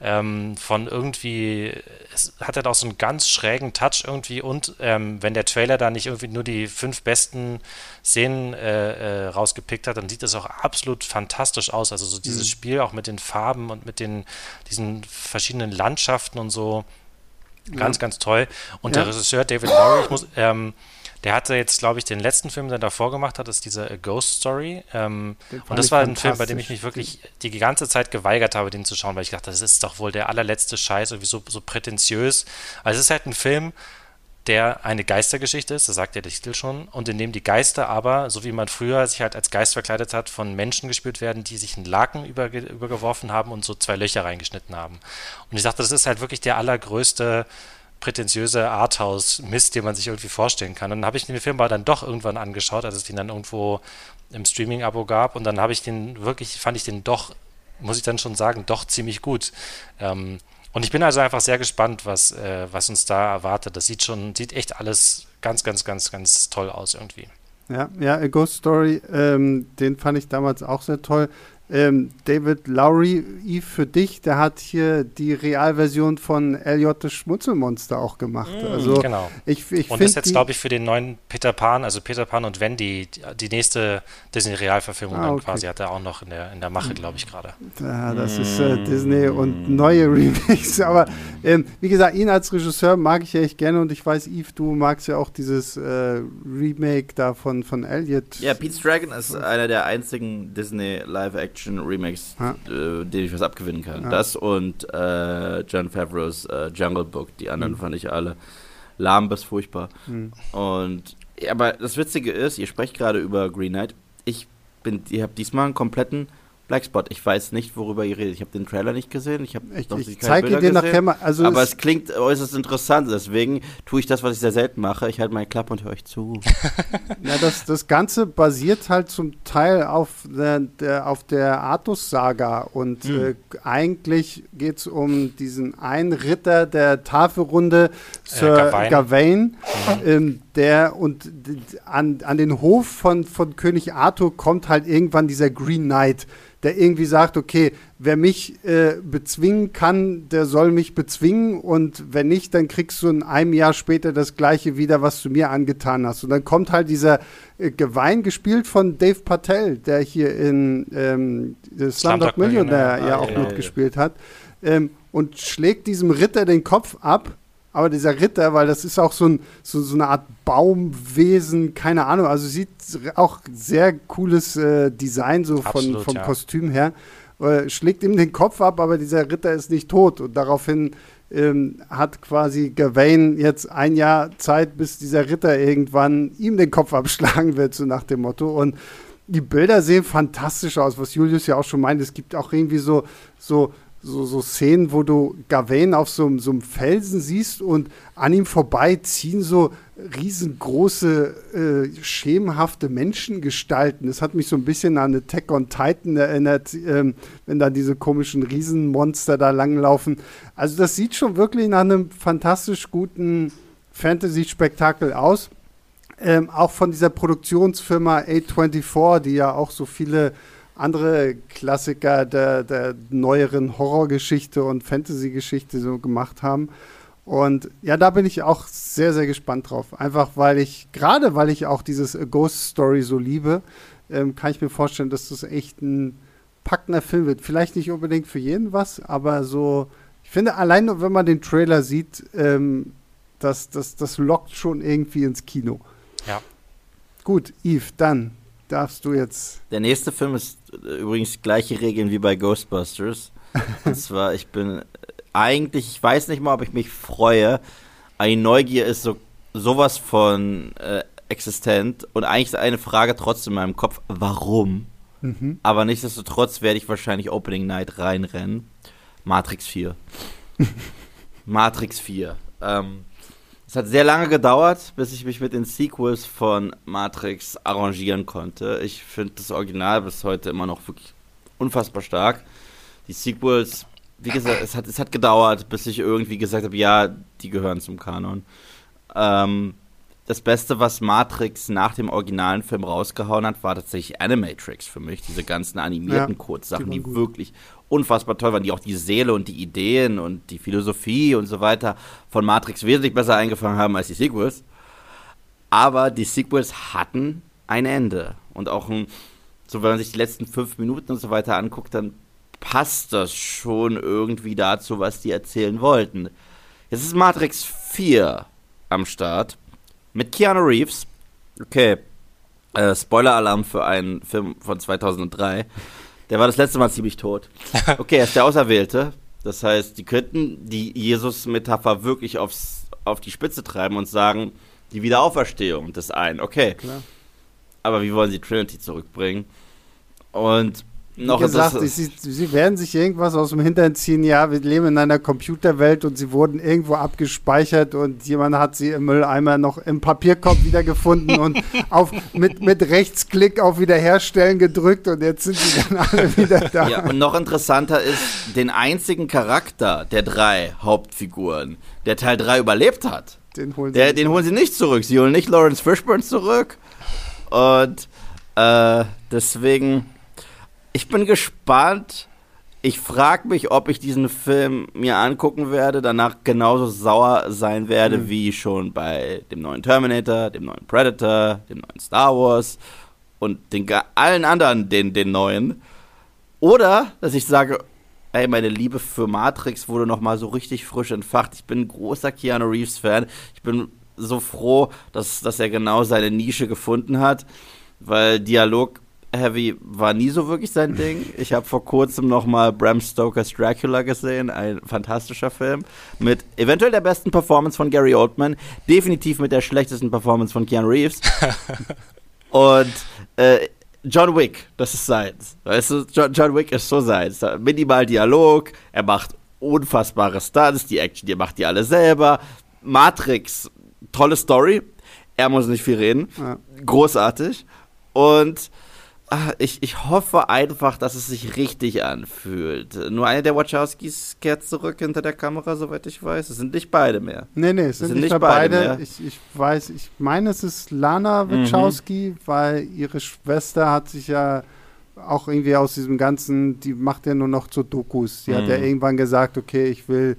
ähm, von irgendwie, es hat halt auch so einen ganz schrägen Touch irgendwie und ähm, wenn der Trailer da nicht irgendwie nur die fünf besten Szenen äh, äh, rausgepickt hat, dann sieht das auch absolut fantastisch aus. Also so dieses mhm. Spiel auch mit den Farben und mit den diesen verschiedenen Landschaften und so. Ganz, ja. ganz toll. Und ja. der Regisseur David Lowry, ich muss, ähm, der hatte jetzt, glaube ich, den letzten Film, den er davor gemacht hat, ist dieser A Ghost Story. Ähm, und das war ein Film, bei dem ich mich wirklich die ganze Zeit geweigert habe, den zu schauen, weil ich dachte, das ist doch wohl der allerletzte Scheiß, irgendwie so, so prätentiös. Also es ist halt ein Film, der eine Geistergeschichte ist, das sagt ja der Titel schon, und in dem die Geister aber, so wie man früher sich halt als Geist verkleidet hat, von Menschen gespielt werden, die sich einen Laken überge übergeworfen haben und so zwei Löcher reingeschnitten haben. Und ich dachte, das ist halt wirklich der allergrößte prätentiöse Arthouse-Mist, den man sich irgendwie vorstellen kann. Und dann habe ich den Film aber dann doch irgendwann angeschaut, als es den dann irgendwo im Streaming-Abo gab. Und dann habe ich den wirklich, fand ich den doch, muss ich dann schon sagen, doch ziemlich gut. Ähm, und ich bin also einfach sehr gespannt, was, äh, was uns da erwartet. Das sieht schon, sieht echt alles ganz, ganz, ganz, ganz toll aus irgendwie. Ja, ja, A Ghost Story, ähm, den fand ich damals auch sehr toll. Ähm, David Lowry, Eve, für dich, der hat hier die Realversion von Elliot das Schmutzelmonster auch gemacht. Mm, also genau. Ich, ich und ist jetzt, glaube ich, für den neuen Peter Pan, also Peter Pan und Wendy, die, die nächste Disney-Realverfilmung ah, okay. quasi hat er auch noch in der, in der Mache, glaube ich, gerade. Ja, das mm. ist äh, Disney und neue Remakes. Aber ähm, wie gesagt, ihn als Regisseur mag ich ja echt gerne und ich weiß, Eve, du magst ja auch dieses äh, Remake da von, von Elliot. Ja, Pete's Dragon ist einer der einzigen Disney Live-Action Action-Remakes, ja. äh, denen ich was abgewinnen kann. Ja. Das und äh, John Favreau's äh, Jungle Book. Die anderen mhm. fand ich alle lahm bis furchtbar. Mhm. Und aber das Witzige ist, ihr sprecht gerade über Green Knight. Ich bin, ich habe diesmal einen kompletten Blackspot. Ich weiß nicht, worüber ihr redet. Ich habe den Trailer nicht gesehen. Ich habe ich, ich zeige dir nachher mal. Also aber es, es klingt äußerst interessant. Deswegen tue ich das, was ich sehr selten mache. Ich halte meine Klappe und höre euch zu. ja, das, das Ganze basiert halt zum Teil auf der, der auf der Artus-Saga und mhm. äh, eigentlich geht es um diesen einen Ritter der Tafelrunde, äh, Sir äh, Gawain, Gawain mhm. ähm, der und an, an den Hof von, von König Arthur kommt halt irgendwann dieser Green Knight der irgendwie sagt, okay, wer mich äh, bezwingen kann, der soll mich bezwingen. Und wenn nicht, dann kriegst du in einem Jahr später das gleiche wieder, was du mir angetan hast. Und dann kommt halt dieser äh, Gewein, gespielt von Dave Patel, der hier in ähm, Slumdog Millionär ja auch ah, mitgespielt hat, ähm, und schlägt diesem Ritter den Kopf ab aber dieser Ritter, weil das ist auch so, ein, so, so eine Art Baumwesen, keine Ahnung, also sieht auch sehr cooles äh, Design so von, vom ja. Kostüm her. Äh, schlägt ihm den Kopf ab, aber dieser Ritter ist nicht tot und daraufhin ähm, hat quasi Gawain jetzt ein Jahr Zeit, bis dieser Ritter irgendwann ihm den Kopf abschlagen wird, so nach dem Motto. Und die Bilder sehen fantastisch aus, was Julius ja auch schon meint. Es gibt auch irgendwie so, so so, so Szenen, wo du Gawain auf so, so einem Felsen siehst und an ihm vorbei ziehen so riesengroße, äh, schemenhafte Menschengestalten. Das hat mich so ein bisschen an Attack on Titan erinnert, ähm, wenn da diese komischen Riesenmonster da langlaufen. Also das sieht schon wirklich nach einem fantastisch guten Fantasy-Spektakel aus. Ähm, auch von dieser Produktionsfirma A24, die ja auch so viele andere Klassiker der, der neueren Horrorgeschichte und Fantasy-Geschichte so gemacht haben. Und ja, da bin ich auch sehr, sehr gespannt drauf. Einfach weil ich, gerade weil ich auch dieses Ghost Story so liebe, ähm, kann ich mir vorstellen, dass das echt ein packender Film wird. Vielleicht nicht unbedingt für jeden was, aber so, ich finde, allein wenn man den Trailer sieht, ähm, das, das, das lockt schon irgendwie ins Kino. Ja. Gut, Yves, dann darfst du jetzt. Der nächste Film ist übrigens gleiche Regeln wie bei Ghostbusters. Und zwar, ich bin eigentlich, ich weiß nicht mal, ob ich mich freue. Eine Neugier ist so sowas von äh, existent und eigentlich ist eine Frage trotzdem in meinem Kopf, warum? Mhm. Aber nichtsdestotrotz werde ich wahrscheinlich Opening Night reinrennen. Matrix 4. Matrix 4. Ähm, es hat sehr lange gedauert, bis ich mich mit den Sequels von Matrix arrangieren konnte. Ich finde das Original bis heute immer noch wirklich unfassbar stark. Die Sequels, wie gesagt, es hat, es hat gedauert, bis ich irgendwie gesagt habe, ja, die gehören zum Kanon. Ähm, das Beste, was Matrix nach dem originalen Film rausgehauen hat, war tatsächlich Animatrix für mich. Diese ganzen animierten ja, Kurzsachen, die, die wirklich unfassbar toll waren, die auch die Seele und die Ideen und die Philosophie und so weiter von Matrix wesentlich besser eingefangen haben als die Sequels. Aber die Sequels hatten ein Ende. Und auch ein, so wenn man sich die letzten fünf Minuten und so weiter anguckt, dann passt das schon irgendwie dazu, was die erzählen wollten. Jetzt ist Matrix 4 am Start mit Keanu Reeves. Okay, äh, Spoiler-Alarm für einen Film von 2003. Der war das letzte Mal ziemlich tot. Okay, er ist der Auserwählte. Das heißt, die könnten die Jesus-Metapher wirklich aufs, auf die Spitze treiben und sagen, die Wiederauferstehung des einen. Okay. Klar. Aber wie wollen sie Trinity zurückbringen? Und noch Wie gesagt, sie, sie, werden sich irgendwas aus dem Hintern ziehen. Ja, wir leben in einer Computerwelt und sie wurden irgendwo abgespeichert und jemand hat sie im Mülleimer noch im Papierkorb wiedergefunden und auf, mit, mit Rechtsklick auf Wiederherstellen gedrückt und jetzt sind sie dann alle wieder da. Ja, und noch interessanter ist, den einzigen Charakter der drei Hauptfiguren, der Teil 3 überlebt hat, den holen, der, den holen sie nicht zurück. Sie holen nicht Lawrence Fishburne zurück und äh, deswegen ich bin gespannt. Ich frage mich, ob ich diesen Film mir angucken werde, danach genauso sauer sein werde mhm. wie schon bei dem neuen Terminator, dem neuen Predator, dem neuen Star Wars und den allen anderen, den, den neuen. Oder, dass ich sage, ey, meine Liebe für Matrix wurde nochmal so richtig frisch entfacht. Ich bin ein großer Keanu Reeves-Fan. Ich bin so froh, dass, dass er genau seine Nische gefunden hat, weil Dialog Heavy war nie so wirklich sein Ding. Ich habe vor kurzem noch mal Bram Stokers Dracula gesehen, ein fantastischer Film mit eventuell der besten Performance von Gary Oldman, definitiv mit der schlechtesten Performance von Keanu Reeves. Und äh, John Wick, das ist seins. Weißt du, John, John Wick ist so seins. Minimal Dialog, er macht unfassbare Stunts, die Action, die macht die alle selber. Matrix, tolle Story. Er muss nicht viel reden. Ja. Großartig. Und Ah, ich, ich hoffe einfach, dass es sich richtig anfühlt. Nur einer der Wachowskis kehrt zurück hinter der Kamera, soweit ich weiß. Es sind nicht beide mehr. Nee, nee, es sind, sind, nicht, nicht beide. beide. Ich, ich, weiß, ich meine, es ist Lana mhm. Wachowski, mhm. weil ihre Schwester hat sich ja auch irgendwie aus diesem ganzen, die macht ja nur noch zu Dokus. Die mhm. hat ja mhm. irgendwann gesagt, okay, ich will,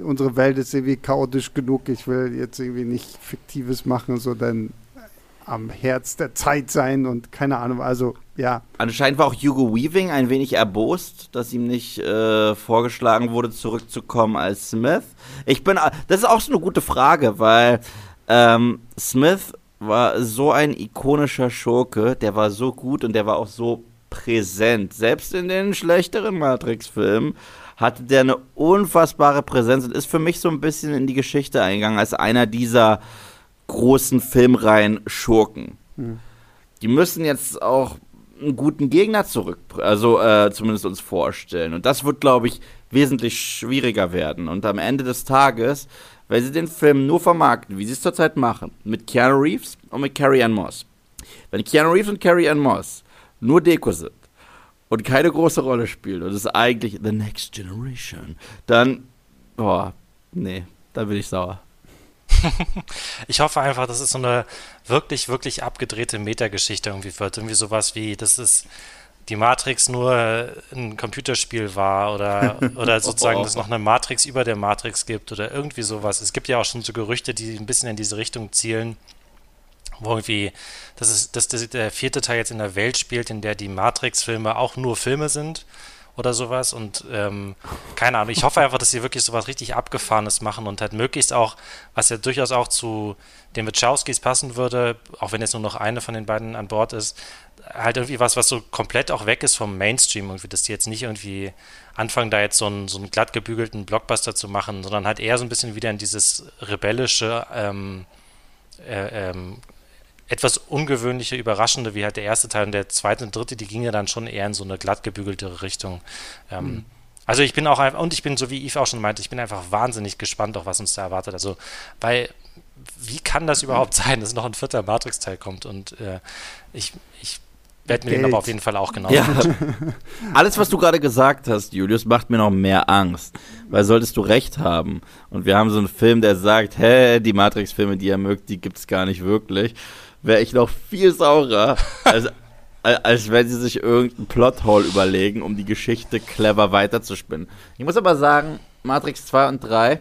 unsere Welt ist irgendwie chaotisch genug, ich will jetzt irgendwie nicht Fiktives machen, sondern am Herz der Zeit sein und keine Ahnung, also ja. Anscheinend war auch Hugo Weaving ein wenig erbost, dass ihm nicht äh, vorgeschlagen wurde, zurückzukommen als Smith. Ich bin, das ist auch so eine gute Frage, weil ähm, Smith war so ein ikonischer Schurke, der war so gut und der war auch so präsent. Selbst in den schlechteren Matrix-Filmen hatte der eine unfassbare Präsenz und ist für mich so ein bisschen in die Geschichte eingegangen als einer dieser großen Filmreihen Schurken. Hm. Die müssen jetzt auch einen guten Gegner zurück, also äh, zumindest uns vorstellen. Und das wird, glaube ich, wesentlich schwieriger werden. Und am Ende des Tages, weil sie den Film nur vermarkten, wie sie es zurzeit machen, mit Keanu Reeves und mit Carrie Ann Moss. Wenn Keanu Reeves und Carrie Ann Moss nur Deko sind und keine große Rolle spielen und es ist eigentlich The Next Generation, dann, boah, nee, da bin ich sauer. ich hoffe einfach, dass es so eine wirklich, wirklich abgedrehte Metageschichte irgendwie wird. Irgendwie sowas wie, das ist die Matrix nur ein Computerspiel war oder, oder sozusagen, dass es noch eine Matrix über der Matrix gibt oder irgendwie sowas. Es gibt ja auch schon so Gerüchte, die ein bisschen in diese Richtung zielen, wo irgendwie, dass, es, dass der vierte Teil jetzt in der Welt spielt, in der die Matrix-Filme auch nur Filme sind oder sowas. Und ähm, keine Ahnung, ich hoffe einfach, dass sie wirklich sowas richtig Abgefahrenes machen und halt möglichst auch, was ja durchaus auch zu den Wachowskis passen würde, auch wenn jetzt nur noch eine von den beiden an Bord ist, halt irgendwie was, was so komplett auch weg ist vom Mainstream, irgendwie, dass die jetzt nicht irgendwie anfangen, da jetzt so einen, so einen glatt gebügelten Blockbuster zu machen, sondern halt eher so ein bisschen wieder in dieses rebellische, ähm, äh, ähm, etwas ungewöhnliche, überraschende, wie halt der erste Teil und der zweite und dritte, die gingen ja dann schon eher in so eine glatt gebügelte Richtung. Ähm, mhm. Also ich bin auch einfach, und ich bin, so wie Yves auch schon meinte, ich bin einfach wahnsinnig gespannt, auf was uns da erwartet. Also, weil, wie kann das überhaupt sein, dass noch ein vierter Matrix-Teil kommt? Und äh, ich, ich werde mir Geld. den aber auf jeden Fall auch genau. Ja. Alles, was du gerade gesagt hast, Julius, macht mir noch mehr Angst. Weil solltest du recht haben. Und wir haben so einen Film, der sagt, hä, die Matrix-Filme, die ihr mögt, die gibt es gar nicht wirklich wäre ich noch viel saurer, als, als wenn sie sich irgendeinen Plothole überlegen, um die Geschichte clever weiterzuspinnen. Ich muss aber sagen, Matrix 2 und 3,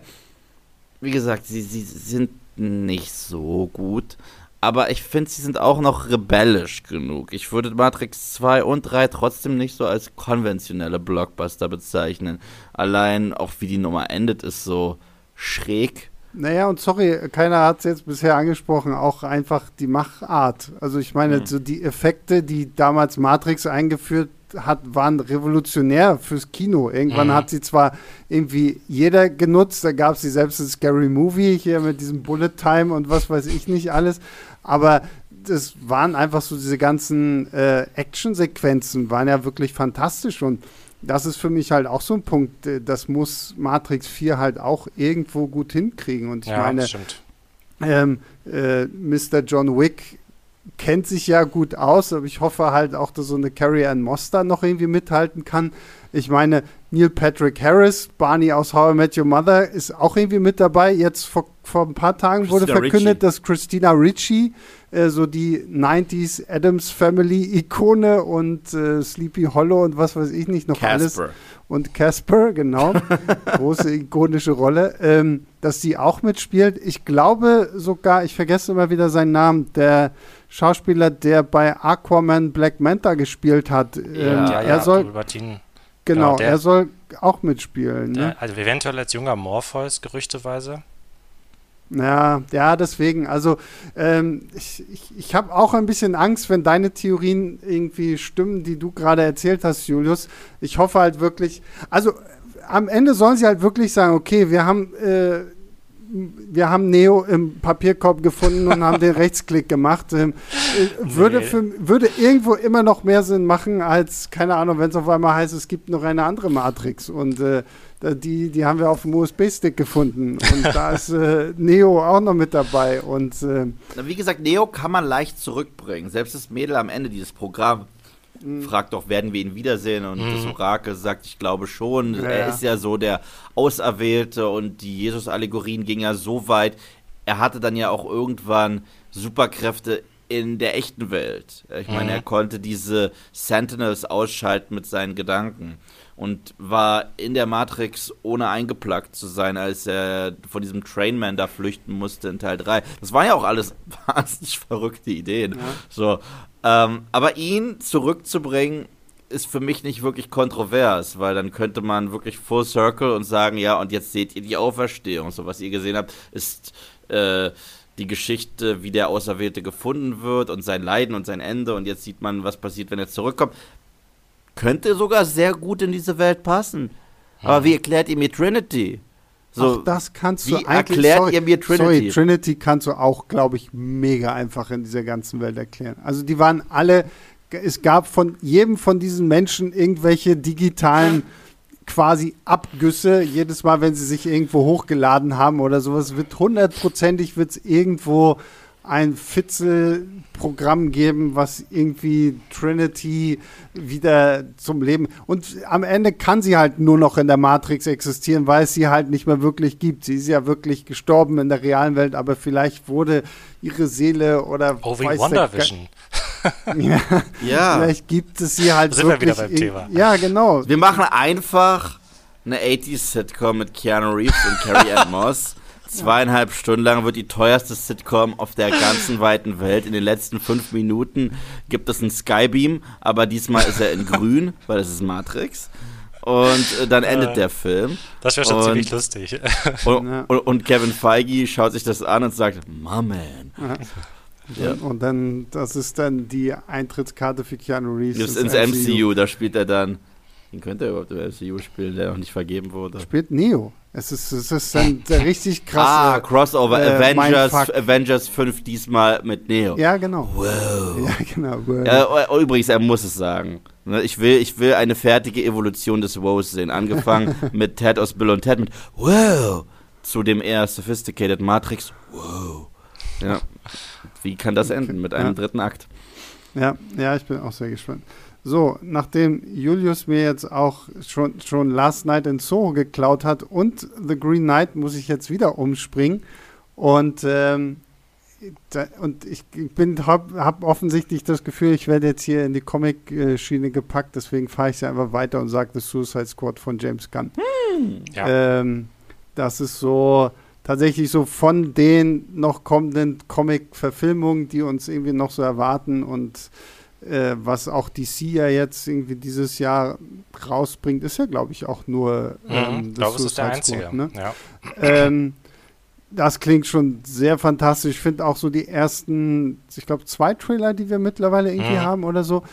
wie gesagt, sie, sie sind nicht so gut. Aber ich finde, sie sind auch noch rebellisch genug. Ich würde Matrix 2 und 3 trotzdem nicht so als konventionelle Blockbuster bezeichnen. Allein auch wie die Nummer endet, ist so schräg naja, und sorry, keiner hat es jetzt bisher angesprochen, auch einfach die Machart. Also ich meine, mhm. so die Effekte, die damals Matrix eingeführt hat, waren revolutionär fürs Kino. Irgendwann mhm. hat sie zwar irgendwie jeder genutzt, da gab es sie selbst in Scary Movie hier mit diesem Bullet Time und was weiß ich nicht alles, aber das waren einfach so diese ganzen äh, Actionsequenzen, waren ja wirklich fantastisch und das ist für mich halt auch so ein Punkt, äh, das muss Matrix 4 halt auch irgendwo gut hinkriegen. Und ich ja, meine, ähm, äh, Mr. John Wick kennt sich ja gut aus, aber ich hoffe halt auch, dass so eine Carrie Ann Moss da noch irgendwie mithalten kann. Ich meine, Neil Patrick Harris, Barney aus How I Met Your Mother, ist auch irgendwie mit dabei. Jetzt vor, vor ein paar Tagen Christina wurde verkündet, Ritchie. dass Christina Ritchie äh, so die 90s Adams Family Ikone und äh, Sleepy Hollow und was weiß ich nicht noch Casper. alles. Und Casper, genau. große ikonische Rolle. Ähm, dass sie auch mitspielt. Ich glaube sogar, ich vergesse immer wieder seinen Namen, der Schauspieler, der bei Aquaman Black Manta gespielt hat. Ja, ähm, ja, er ja, soll. Genau, genau der, er soll auch mitspielen. Der, ne? Also eventuell als junger Morpheus, gerüchteweise. Ja, ja, deswegen. Also ähm, ich, ich, ich habe auch ein bisschen Angst, wenn deine Theorien irgendwie stimmen, die du gerade erzählt hast, Julius. Ich hoffe halt wirklich, also am Ende sollen sie halt wirklich sagen, okay, wir haben äh, wir haben Neo im Papierkorb gefunden und haben den Rechtsklick gemacht. Ähm, äh, würde, nee. für, würde irgendwo immer noch mehr Sinn machen, als, keine Ahnung, wenn es auf einmal heißt, es gibt noch eine andere Matrix. Und äh, die, die haben wir auf dem USB-Stick gefunden. Und da ist äh, Neo auch noch mit dabei. Und, äh, Wie gesagt, Neo kann man leicht zurückbringen. Selbst das Mädel am Ende dieses Programms mhm. fragt doch, werden wir ihn wiedersehen? Und mhm. das Orakel sagt, ich glaube schon. Ja, er ist ja so der Auserwählte und die Jesus-Allegorien gingen ja so weit. Er hatte dann ja auch irgendwann Superkräfte in der echten Welt. Ich meine, mhm. er konnte diese Sentinels ausschalten mit seinen Gedanken und war in der Matrix, ohne eingeplagt zu sein, als er von diesem Trainman da flüchten musste in Teil 3. Das waren ja auch alles wahnsinnig verrückte Ideen. Ja. So, ähm, aber ihn zurückzubringen, ist für mich nicht wirklich kontrovers, weil dann könnte man wirklich Full Circle und sagen, ja, und jetzt seht ihr die Auferstehung. So, was ihr gesehen habt, ist äh, die Geschichte, wie der Auserwählte gefunden wird und sein Leiden und sein Ende. Und jetzt sieht man, was passiert, wenn er zurückkommt könnte sogar sehr gut in diese Welt passen. Aber wie erklärt ihr mir Trinity? So, Ach, das kannst du wie eigentlich. erklärt sorry, ihr mir Trinity? Sorry, Trinity kannst du auch, glaube ich, mega einfach in dieser ganzen Welt erklären. Also die waren alle, es gab von jedem von diesen Menschen irgendwelche digitalen quasi Abgüsse. Jedes Mal, wenn sie sich irgendwo hochgeladen haben oder sowas, wird hundertprozentig wird's irgendwo ein Fitzel-Programm geben, was irgendwie Trinity wieder zum Leben. Und am Ende kann sie halt nur noch in der Matrix existieren, weil es sie halt nicht mehr wirklich gibt. Sie ist ja wirklich gestorben in der realen Welt, aber vielleicht wurde ihre Seele oder. Oh, wie WandaVision. ja, ja. Vielleicht gibt es sie halt Sind wirklich. Wir wieder beim Thema. Ja, genau. Wir machen einfach eine 80s-Sitcom mit Keanu Reeves und Carrie Ann Moss. Zweieinhalb Stunden lang wird die teuerste Sitcom auf der ganzen weiten Welt. In den letzten fünf Minuten gibt es einen Skybeam, aber diesmal ist er in grün, weil es ist Matrix. Und äh, dann endet äh, der Film. Das wäre schon und, ziemlich lustig. Und, und, und, Kevin Feige schaut sich das an und sagt, My man. Ja. Und dann, das ist dann die Eintrittskarte für Keanu Reeves. ins MCU. MCU, da spielt er dann. Den könnte er überhaupt im MCU spielen, der noch nicht vergeben wurde. Spielt Neo. Es ist, es ist der richtig krasse. Ah, Crossover äh, Avengers, Avengers 5 diesmal mit Neo. Ja, genau. Wow. Ja, genau. Wow. Äh, übrigens, er muss es sagen. Ne, ich will, ich will eine fertige Evolution des Wows sehen. Angefangen mit Ted aus Bill und Ted mit Wow zu dem eher sophisticated Matrix. Wow. Ja. Wie kann das enden mit einem ja. dritten Akt? Ja, ja, ich bin auch sehr gespannt. So, nachdem Julius mir jetzt auch schon, schon Last Night in Soho geklaut hat und The Green Knight, muss ich jetzt wieder umspringen. Und, ähm, da, und ich bin habe hab offensichtlich das Gefühl, ich werde jetzt hier in die Comic-Schiene gepackt, deswegen fahre ich ja einfach weiter und sage The Suicide Squad von James Gunn. Hm, ja. ähm, das ist so tatsächlich so von den noch kommenden Comic-Verfilmungen, die uns irgendwie noch so erwarten und äh, was auch DC ja jetzt irgendwie dieses Jahr rausbringt, ist ja, glaube ich, auch nur. Mhm, ähm, ich glaube, es ist der einzige. Squad, ne? ja. ähm, das klingt schon sehr fantastisch. Ich finde auch so die ersten, ich glaube, zwei Trailer, die wir mittlerweile irgendwie mhm. haben oder so,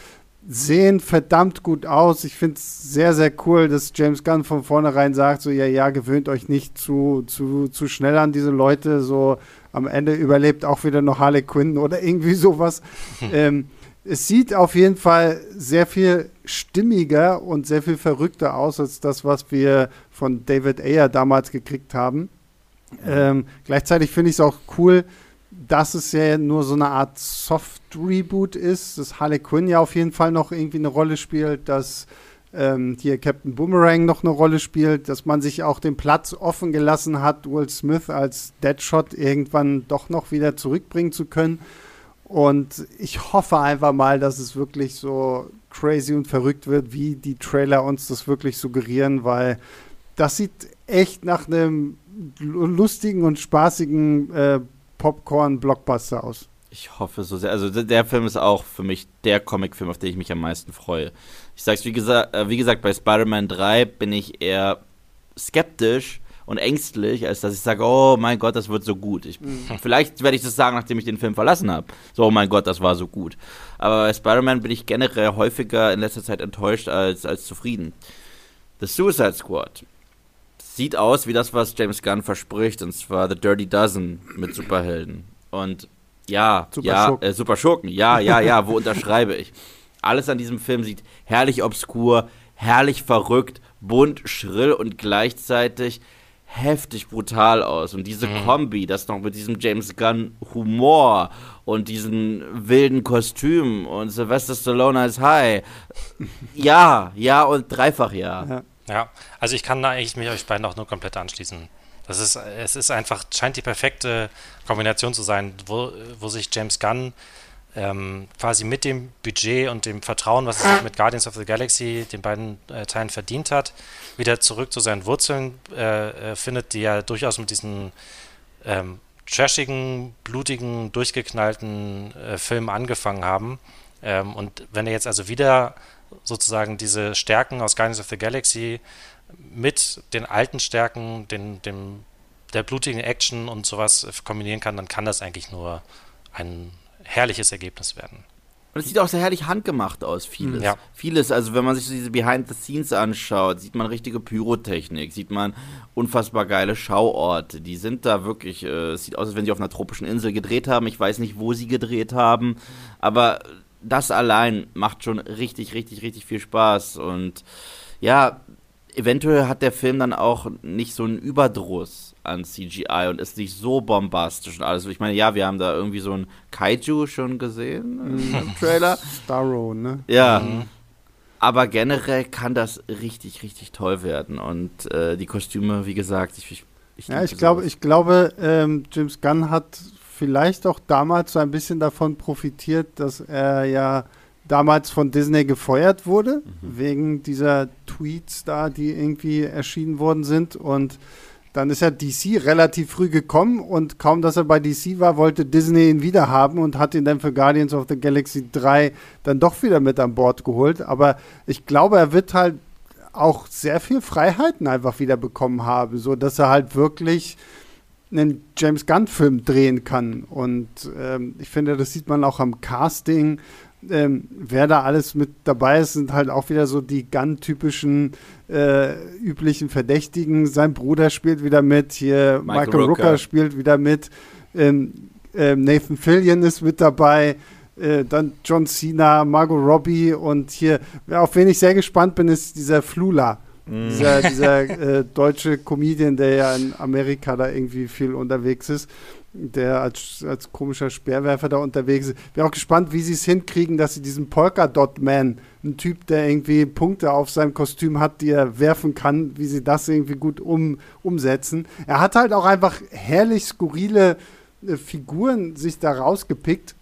sehen verdammt gut aus. Ich finde es sehr, sehr cool, dass James Gunn von vornherein sagt, so, ja, ja, gewöhnt euch nicht zu, zu, zu schnell an diese Leute, so am Ende überlebt auch wieder noch Harley Quinn oder irgendwie sowas. ähm, es sieht auf jeden Fall sehr viel stimmiger und sehr viel verrückter aus als das, was wir von David Ayer damals gekriegt haben. Ähm, gleichzeitig finde ich es auch cool, dass es ja nur so eine Art Soft-Reboot ist, dass Harley Quinn ja auf jeden Fall noch irgendwie eine Rolle spielt, dass ähm, hier Captain Boomerang noch eine Rolle spielt, dass man sich auch den Platz offen gelassen hat, Will Smith als Deadshot irgendwann doch noch wieder zurückbringen zu können. Und ich hoffe einfach mal, dass es wirklich so crazy und verrückt wird, wie die Trailer uns das wirklich suggerieren, weil das sieht echt nach einem lustigen und spaßigen äh, Popcorn-Blockbuster aus. Ich hoffe so sehr. Also der Film ist auch für mich der Comicfilm, auf den ich mich am meisten freue. Ich sag's wie gesagt, äh, wie gesagt, bei Spider-Man 3 bin ich eher skeptisch, und ängstlich, als dass ich sage, oh mein Gott, das wird so gut. Ich, mhm. Vielleicht werde ich das sagen, nachdem ich den Film verlassen habe. So, oh mein Gott, das war so gut. Aber bei Spider-Man bin ich generell häufiger in letzter Zeit enttäuscht als, als zufrieden. The Suicide Squad sieht aus wie das, was James Gunn verspricht, und zwar The Dirty Dozen mit Superhelden. Und ja, Super ja, Schurken. Äh, Super Schurken, ja, ja, ja, wo unterschreibe ich? Alles an diesem Film sieht herrlich obskur, herrlich verrückt, bunt, schrill und gleichzeitig heftig brutal aus. Und diese mhm. Kombi, das noch mit diesem James Gunn Humor und diesen wilden Kostümen und Sylvester Stallone als High. Ja, ja und dreifach ja. ja. Ja, also ich kann da eigentlich mich euch beiden auch nur komplett anschließen. Das ist, es ist einfach, scheint die perfekte Kombination zu sein, wo, wo sich James Gunn ähm, quasi mit dem Budget und dem Vertrauen, was er sich mit Guardians of the Galaxy, den beiden äh, Teilen verdient hat, wieder zurück zu seinen Wurzeln äh, äh, findet, die ja durchaus mit diesen ähm, trashigen, blutigen, durchgeknallten äh, Filmen angefangen haben. Ähm, und wenn er jetzt also wieder sozusagen diese Stärken aus Guardians of the Galaxy mit den alten Stärken, den, dem, der blutigen Action und sowas kombinieren kann, dann kann das eigentlich nur ein herrliches Ergebnis werden. Und es sieht auch sehr herrlich handgemacht aus, vieles. Ja. Vieles, also wenn man sich diese Behind the Scenes anschaut, sieht man richtige Pyrotechnik, sieht man unfassbar geile Schauorte. Die sind da wirklich, äh, es sieht aus, als wenn sie auf einer tropischen Insel gedreht haben. Ich weiß nicht, wo sie gedreht haben, aber das allein macht schon richtig, richtig, richtig viel Spaß. Und ja, eventuell hat der Film dann auch nicht so einen Überdruss an CGI und ist nicht so bombastisch und alles. Ich meine, ja, wir haben da irgendwie so ein Kaiju schon gesehen im Trailer. Starro, ne? Ja. Mhm. Aber generell kann das richtig, richtig toll werden. Und äh, die Kostüme, wie gesagt, ich, ich, ich Ja, ich glaube, ich glaube, ähm, James Gunn hat vielleicht auch damals so ein bisschen davon profitiert, dass er ja damals von Disney gefeuert wurde, mhm. wegen dieser Tweets da, die irgendwie erschienen worden sind. Und dann ist ja DC relativ früh gekommen und kaum, dass er bei DC war, wollte Disney ihn wieder haben und hat ihn dann für Guardians of the Galaxy 3 dann doch wieder mit an Bord geholt. Aber ich glaube, er wird halt auch sehr viel Freiheiten einfach wieder bekommen haben, so dass er halt wirklich einen James Gunn-Film drehen kann. Und ähm, ich finde, das sieht man auch am Casting. Ähm, wer da alles mit dabei ist, sind halt auch wieder so die Gunn-typischen äh, üblichen Verdächtigen. Sein Bruder spielt wieder mit, hier Michael, Michael Rooker. Rooker. spielt wieder mit, ähm, äh, Nathan Fillion ist mit dabei. Äh, dann John Cena, Margot Robbie und hier, auf wen ich sehr gespannt bin, ist dieser Flula. Mm. Dieser, dieser äh, deutsche Comedian, der ja in Amerika da irgendwie viel unterwegs ist, der als, als komischer Speerwerfer da unterwegs ist. Bin auch gespannt, wie sie es hinkriegen, dass sie diesen Polka-Dot-Man, ein Typ, der irgendwie Punkte auf seinem Kostüm hat, die er werfen kann, wie sie das irgendwie gut um, umsetzen. Er hat halt auch einfach herrlich skurrile äh, Figuren sich da rausgepickt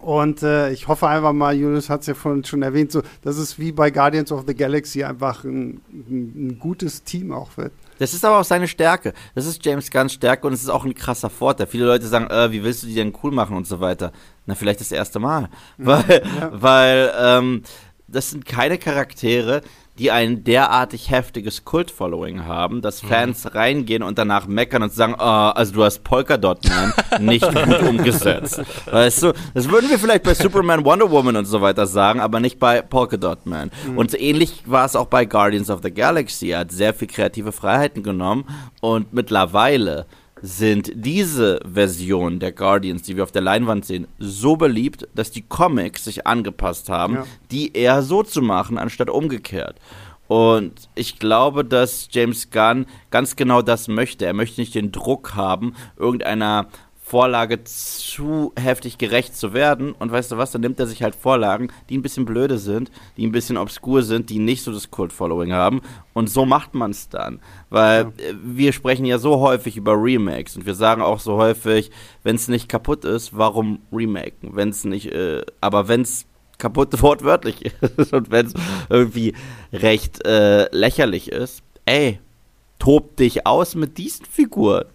und äh, ich hoffe einfach mal, Julius hat es ja vorhin schon erwähnt, so, dass es wie bei Guardians of the Galaxy einfach ein, ein, ein, gutes Team auch wird. Das ist aber auch seine Stärke. Das ist James Gunns Stärke und es ist auch ein krasser Vorteil. Viele Leute sagen, äh, wie willst du die denn cool machen und so weiter. Na, vielleicht das erste Mal. Weil, ja. weil ähm, das sind keine Charaktere, die ein derartig heftiges Kult-Following haben, dass mhm. Fans mhm. reingehen und danach meckern und sagen, oh, also du hast Polkadot Man nicht gut umgesetzt. Weißt du, das würden wir vielleicht bei Superman, Wonder Woman und so weiter sagen, aber nicht bei Polkadot Man. Mhm. Und ähnlich war es auch bei Guardians of the Galaxy. Er hat sehr viel kreative Freiheiten genommen und mittlerweile sind diese Versionen der Guardians, die wir auf der Leinwand sehen, so beliebt, dass die Comics sich angepasst haben, ja. die eher so zu machen, anstatt umgekehrt. Und ich glaube, dass James Gunn ganz genau das möchte. Er möchte nicht den Druck haben, irgendeiner Vorlage zu heftig gerecht zu werden. Und weißt du was, dann nimmt er sich halt Vorlagen, die ein bisschen blöde sind, die ein bisschen obskur sind, die nicht so das Cult-Following haben. Und so macht man es dann. Weil ja. Äh, wir sprechen ja so häufig über Remakes und wir sagen auch so häufig, wenn es nicht kaputt ist, warum remaken? Wenn es nicht, äh, aber wenn es kaputt wortwörtlich ist und wenn es irgendwie recht äh, lächerlich ist, ey, tob dich aus mit diesen Figuren.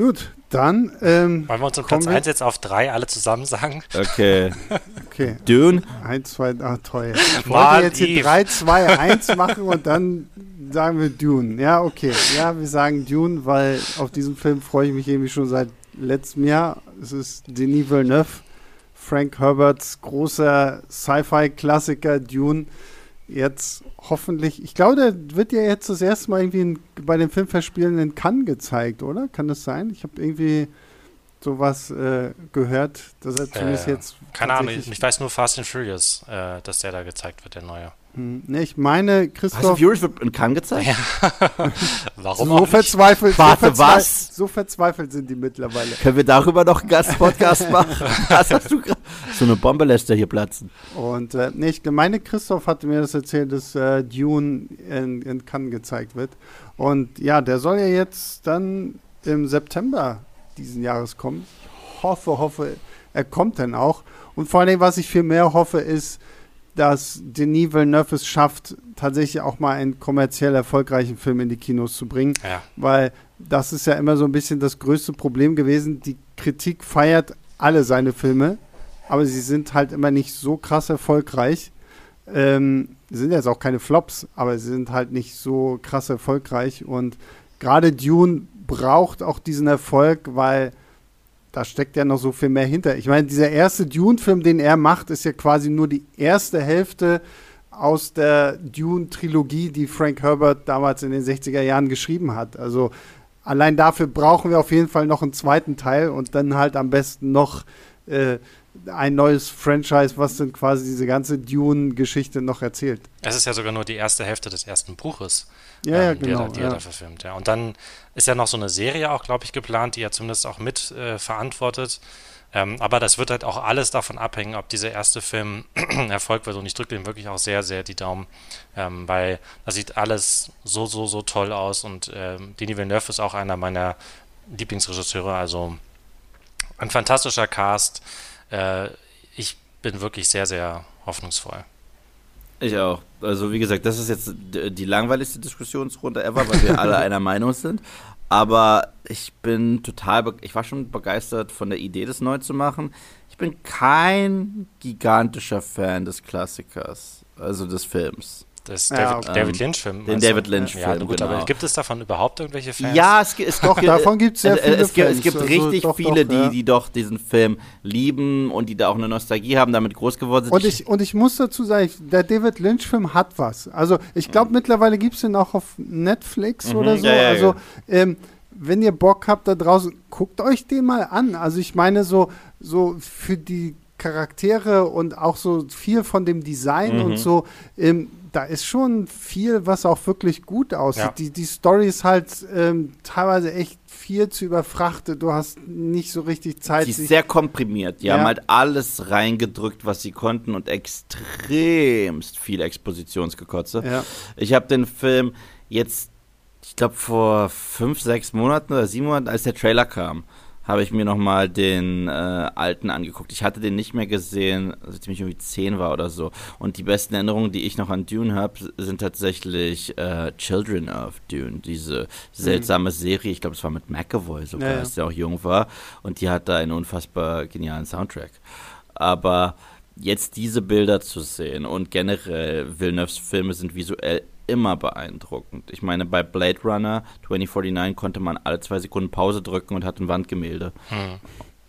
Gut, dann. Ähm, Wollen wir uns um Platz 1 jetzt auf 3 alle zusammen sagen? Okay. okay. Dune? 1, 2, ach toll. Ich wollte jetzt hier 3, 2, 1 machen und dann sagen wir Dune. Ja, okay. Ja, wir sagen Dune, weil auf diesen Film freue ich mich irgendwie schon seit letztem Jahr. Es ist Denis Villeneuve, Frank Herberts großer Sci-Fi-Klassiker Dune jetzt hoffentlich, ich glaube, der wird ja jetzt das erste Mal irgendwie in, bei den Filmverspielen in Cannes gezeigt, oder? Kann das sein? Ich habe irgendwie sowas äh, gehört, dass er zumindest äh, jetzt. Keine Ahnung, ich weiß nur Fast and Furious, äh, dass der da gezeigt wird, der neue. Hm, ne, ich meine, Christoph. Fast Furious wird in Cannes gezeigt? Ja. Warum so verzweifelt, Warte, so verzweifelt, was? So verzweifelt sind die mittlerweile. Können wir darüber noch einen Gastpodcast machen? was hast du So eine Bombe lässt er hier platzen. Und äh, nee, ich meine, Christoph hatte mir das erzählt, dass äh, Dune in, in Cannes gezeigt wird. Und ja, der soll ja jetzt dann im September diesen Jahres kommen. hoffe, hoffe, er kommt dann auch. Und vor allem, was ich viel mehr hoffe, ist, dass Denis Villeneuve es schafft, tatsächlich auch mal einen kommerziell erfolgreichen Film in die Kinos zu bringen. Ja. Weil das ist ja immer so ein bisschen das größte Problem gewesen. Die Kritik feiert alle seine Filme, aber sie sind halt immer nicht so krass erfolgreich. Ähm, sind jetzt auch keine Flops, aber sie sind halt nicht so krass erfolgreich. Und gerade Dune braucht auch diesen Erfolg, weil da steckt ja noch so viel mehr hinter. Ich meine, dieser erste Dune-Film, den er macht, ist ja quasi nur die erste Hälfte aus der Dune-Trilogie, die Frank Herbert damals in den 60er Jahren geschrieben hat. Also allein dafür brauchen wir auf jeden Fall noch einen zweiten Teil und dann halt am besten noch äh, ein neues Franchise, was dann quasi diese ganze Dune-Geschichte noch erzählt. Es ist ja sogar nur die erste Hälfte des ersten Buches, ja, ähm, ja, genau, die, er, die er da verfilmt. Ja. Und dann ist ja noch so eine Serie auch, glaube ich, geplant, die er zumindest auch mit äh, verantwortet. Ähm, aber das wird halt auch alles davon abhängen, ob dieser erste Film Erfolg wird. Und ich drücke ihm wirklich auch sehr, sehr die Daumen, ähm, weil das sieht alles so, so, so toll aus. Und ähm, Denis Villeneuve ist auch einer meiner Lieblingsregisseure. Also ein fantastischer Cast. Äh, ich bin wirklich sehr, sehr hoffnungsvoll. Ich auch. Also wie gesagt, das ist jetzt die langweiligste Diskussionsrunde ever, weil wir alle einer Meinung sind. Aber ich bin total, ich war schon begeistert von der Idee, das neu zu machen. Ich bin kein gigantischer Fan des Klassikers, also des Films. Das ja, David, David Lynch-Film. Den David Lynch-Film. Ja, gut, genau. aber gibt es davon überhaupt irgendwelche Fans? Ja, es, es doch, davon gibt es sehr viele es, Fans. Es gibt also, richtig doch, viele, doch, ja. die, die doch diesen Film lieben und die da auch eine Nostalgie haben, damit groß geworden sind. Und ich, und ich muss dazu sagen, der David Lynch-Film hat was. Also ich glaube, mhm. mittlerweile gibt es den auch auf Netflix mhm, oder so. Ja, also ähm, wenn ihr Bock habt da draußen, guckt euch den mal an. Also ich meine so, so für die Charaktere und auch so viel von dem Design mhm. und so, ähm, da ist schon viel, was auch wirklich gut aussieht. Ja. Die, die Story ist halt ähm, teilweise echt viel zu überfrachtet. Du hast nicht so richtig Zeit. Sie ist sehr komprimiert. Die ja. haben halt alles reingedrückt, was sie konnten und extremst viel Expositionsgekotze. Ja. Ich habe den Film jetzt, ich glaube, vor fünf, sechs Monaten oder sieben Monaten, als der Trailer kam, habe ich mir nochmal den äh, alten angeguckt. Ich hatte den nicht mehr gesehen, seitdem ich irgendwie zehn war oder so. Und die besten Erinnerungen, die ich noch an Dune habe, sind tatsächlich äh, Children of Dune, diese seltsame mhm. Serie. Ich glaube, es war mit McAvoy sogar, ja, ja. als der auch jung war. Und die hat da einen unfassbar genialen Soundtrack. Aber jetzt diese Bilder zu sehen und generell Villeneuves Filme sind visuell immer beeindruckend. Ich meine, bei Blade Runner 2049 konnte man alle zwei Sekunden Pause drücken und hat ein Wandgemälde. Hm.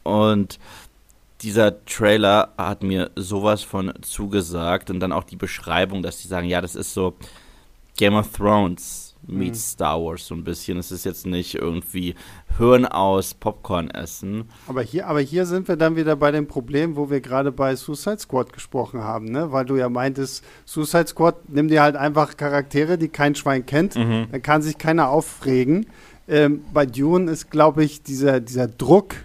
Und dieser Trailer hat mir sowas von zugesagt und dann auch die Beschreibung, dass die sagen, ja, das ist so Game of Thrones meets mhm. Star Wars so ein bisschen. Es ist jetzt nicht irgendwie Hirn aus Popcorn essen. Aber hier, aber hier sind wir dann wieder bei dem Problem, wo wir gerade bei Suicide Squad gesprochen haben, ne? Weil du ja meintest, Suicide Squad, nimm dir halt einfach Charaktere, die kein Schwein kennt, mhm. dann kann sich keiner aufregen. Ähm, bei Dune ist, glaube ich, dieser, dieser Druck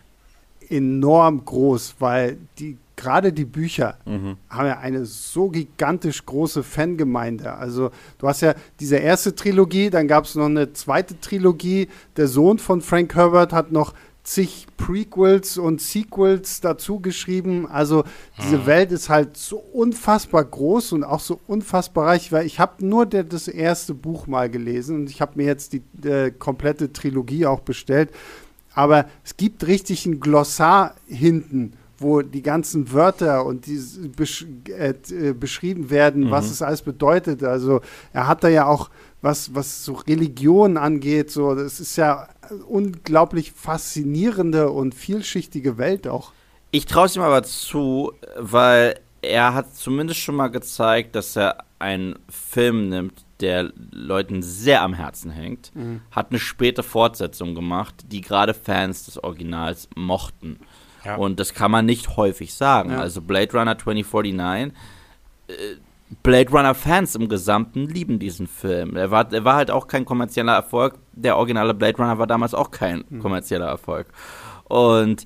enorm groß, weil die gerade die Bücher mhm. haben ja eine so gigantisch große Fangemeinde. Also du hast ja diese erste Trilogie, dann gab es noch eine zweite Trilogie. Der Sohn von Frank Herbert hat noch zig Prequels und Sequels dazu geschrieben. Also diese mhm. Welt ist halt so unfassbar groß und auch so unfassbar reich, weil ich habe nur der, das erste Buch mal gelesen und ich habe mir jetzt die äh, komplette Trilogie auch bestellt. Aber es gibt richtig ein Glossar hinten wo die ganzen Wörter und die besch äh, äh, beschrieben werden, mhm. was es alles bedeutet. Also er hat da ja auch was, was so Religion angeht, so das ist ja unglaublich faszinierende und vielschichtige Welt auch. Ich traue es ihm aber zu, weil er hat zumindest schon mal gezeigt, dass er einen Film nimmt, der Leuten sehr am Herzen hängt, mhm. hat eine späte Fortsetzung gemacht, die gerade Fans des Originals mochten. Ja. Und das kann man nicht häufig sagen. Ja. Also Blade Runner 2049, äh, Blade Runner Fans im Gesamten lieben diesen Film. Er war, er war halt auch kein kommerzieller Erfolg. Der originale Blade Runner war damals auch kein mhm. kommerzieller Erfolg. Und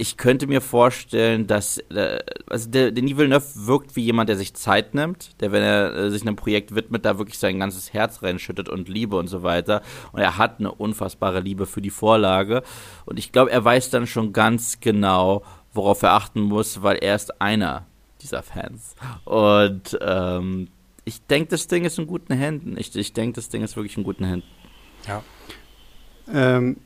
ich könnte mir vorstellen, dass äh, also der, Denis Villeneuve wirkt wie jemand, der sich Zeit nimmt, der, wenn er äh, sich einem Projekt widmet, da wirklich sein ganzes Herz reinschüttet und Liebe und so weiter. Und er hat eine unfassbare Liebe für die Vorlage. Und ich glaube, er weiß dann schon ganz genau, worauf er achten muss, weil er ist einer dieser Fans. Und ähm, ich denke, das Ding ist in guten Händen. Ich, ich denke, das Ding ist wirklich in guten Händen. Ja. Ähm,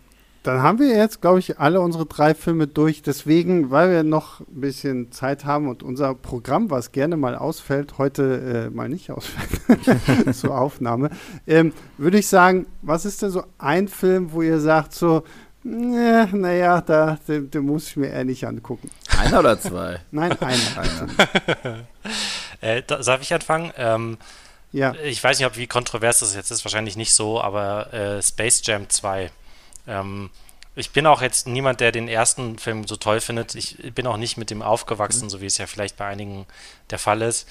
dann haben wir jetzt, glaube ich, alle unsere drei Filme durch. Deswegen, weil wir noch ein bisschen Zeit haben und unser Programm, was gerne mal ausfällt, heute äh, mal nicht ausfällt zur Aufnahme, ähm, würde ich sagen, was ist denn so ein Film, wo ihr sagt, so, naja, da, den, den, muss ich mir eher nicht angucken. Einer oder zwei? Nein, einer. einer. äh, darf ich anfangen? Ähm, ja. Ich weiß nicht, ob wie kontrovers das jetzt ist, wahrscheinlich nicht so, aber äh, Space Jam 2 ähm, ich bin auch jetzt niemand, der den ersten Film so toll findet. Ich bin auch nicht mit dem aufgewachsen, mhm. so wie es ja vielleicht bei einigen der Fall ist.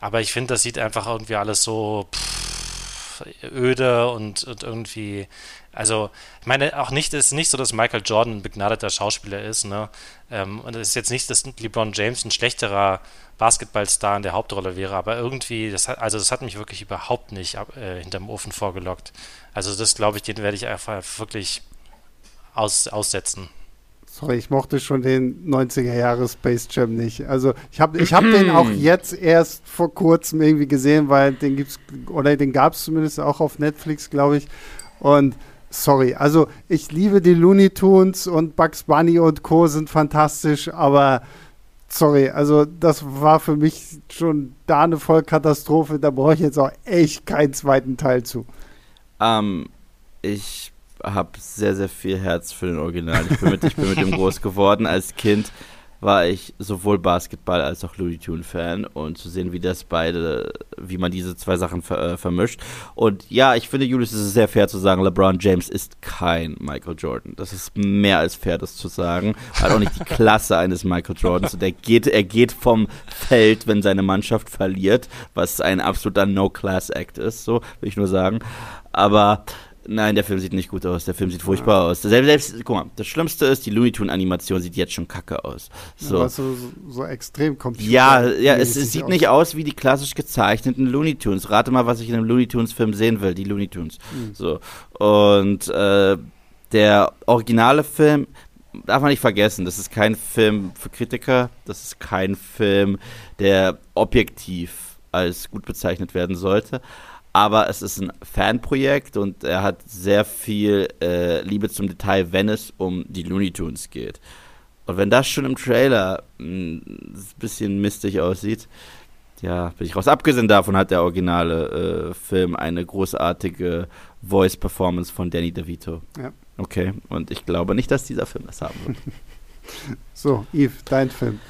Aber ich finde, das sieht einfach irgendwie alles so pff, öde und, und, irgendwie. Also, ich meine, auch nicht, es ist nicht so, dass Michael Jordan ein begnadeter Schauspieler ist, ne? Ähm, und es ist jetzt nicht, dass LeBron James ein schlechterer Basketballstar in der Hauptrolle wäre, aber irgendwie, das hat, also das hat mich wirklich überhaupt nicht äh, hinterm Ofen vorgelockt. Also das glaube ich, den werde ich einfach wirklich aus, aussetzen. Sorry, ich mochte schon den 90er Jahre Space Jam nicht. Also ich habe ich hab den auch jetzt erst vor kurzem irgendwie gesehen, weil den gibt's oder den gab es zumindest auch auf Netflix, glaube ich. Und sorry, also ich liebe die Looney Tunes und Bugs Bunny und Co. sind fantastisch, aber sorry, also das war für mich schon da eine Vollkatastrophe. Da brauche ich jetzt auch echt keinen zweiten Teil zu. Ähm, ich habe sehr, sehr viel Herz für den Original. Ich bin mit, ich bin mit dem groß geworden. Als Kind war ich sowohl Basketball als auch Looney Tune Fan und zu sehen, wie das beide, wie man diese zwei Sachen ver, äh, vermischt. Und ja, ich finde, Julius, es ist sehr fair zu sagen, LeBron James ist kein Michael Jordan. Das ist mehr als fair, das zu sagen. Hat auch nicht die Klasse eines Michael Jordans. Und er geht, er geht vom Feld, wenn seine Mannschaft verliert, was ein absoluter No-Class-Act ist, so will ich nur sagen. Aber Nein, der Film sieht nicht gut aus. Der Film sieht furchtbar ja. aus. Selbst, selbst, guck mal, das Schlimmste ist, die Looney Tunes-Animation sieht jetzt schon kacke aus. So, ja, so, so, extrem kommt. Ja, ja, es, es sieht aus. nicht aus wie die klassisch gezeichneten Looney Tunes. Rate mal, was ich in einem Looney Tunes-Film sehen will, die Looney Tunes. Mhm. So. Und äh, der originale Film, darf man nicht vergessen, das ist kein Film für Kritiker, das ist kein Film, der objektiv als gut bezeichnet werden sollte aber es ist ein Fanprojekt und er hat sehr viel äh, Liebe zum Detail, wenn es um die Looney Tunes geht. Und wenn das schon im Trailer ein bisschen mistig aussieht, ja, bin ich raus. Abgesehen davon hat der originale äh, Film eine großartige Voice-Performance von Danny DeVito. Ja. Okay, und ich glaube nicht, dass dieser Film das haben wird. so, Yves, dein Film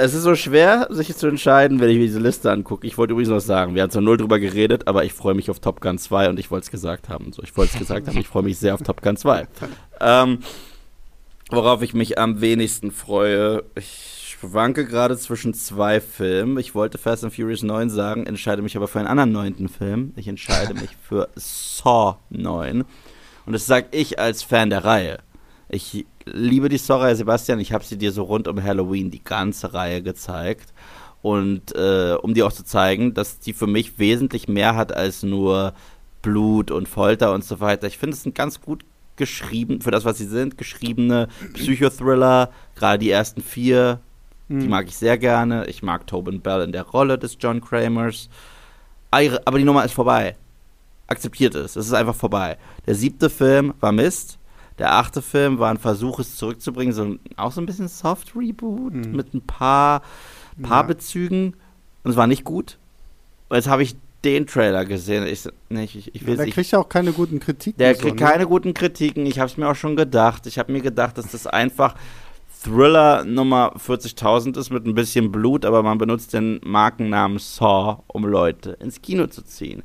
es ist so schwer, sich zu entscheiden, wenn ich mir diese Liste angucke. Ich wollte übrigens noch sagen, wir haben zwar null drüber geredet, aber ich freue mich auf Top Gun 2 und ich wollte es gesagt haben. So, ich wollte es gesagt haben, ich freue mich sehr auf Top Gun 2. Ähm, worauf ich mich am wenigsten freue, ich schwanke gerade zwischen zwei Filmen. Ich wollte Fast and Furious 9 sagen, entscheide mich aber für einen anderen neunten Film. Ich entscheide mich für Saw 9. Und das sage ich als Fan der Reihe. Ich liebe die Story, Sebastian. Ich habe sie dir so rund um Halloween die ganze Reihe gezeigt. Und äh, um dir auch zu zeigen, dass die für mich wesentlich mehr hat als nur Blut und Folter und so weiter. Ich finde es ein ganz gut geschrieben, für das, was sie sind, geschriebene Psychothriller. Gerade die ersten vier, mhm. die mag ich sehr gerne. Ich mag Tobin Bell in der Rolle des John Kramers. Aber die Nummer ist vorbei. Akzeptiert es. Es ist einfach vorbei. Der siebte Film war Mist. Der achte Film war ein Versuch, es zurückzubringen, so auch so ein bisschen Soft-Reboot mhm. mit ein paar, paar ja. Bezügen. Und es war nicht gut. Und jetzt habe ich den Trailer gesehen. Ich, nee, ich, ich will ja, der kriegt ja auch keine guten Kritiken. Der kriegt so, ne? keine guten Kritiken. Ich habe es mir auch schon gedacht. Ich habe mir gedacht, dass das einfach Thriller Nummer 40.000 ist mit ein bisschen Blut, aber man benutzt den Markennamen Saw, um Leute ins Kino zu ziehen.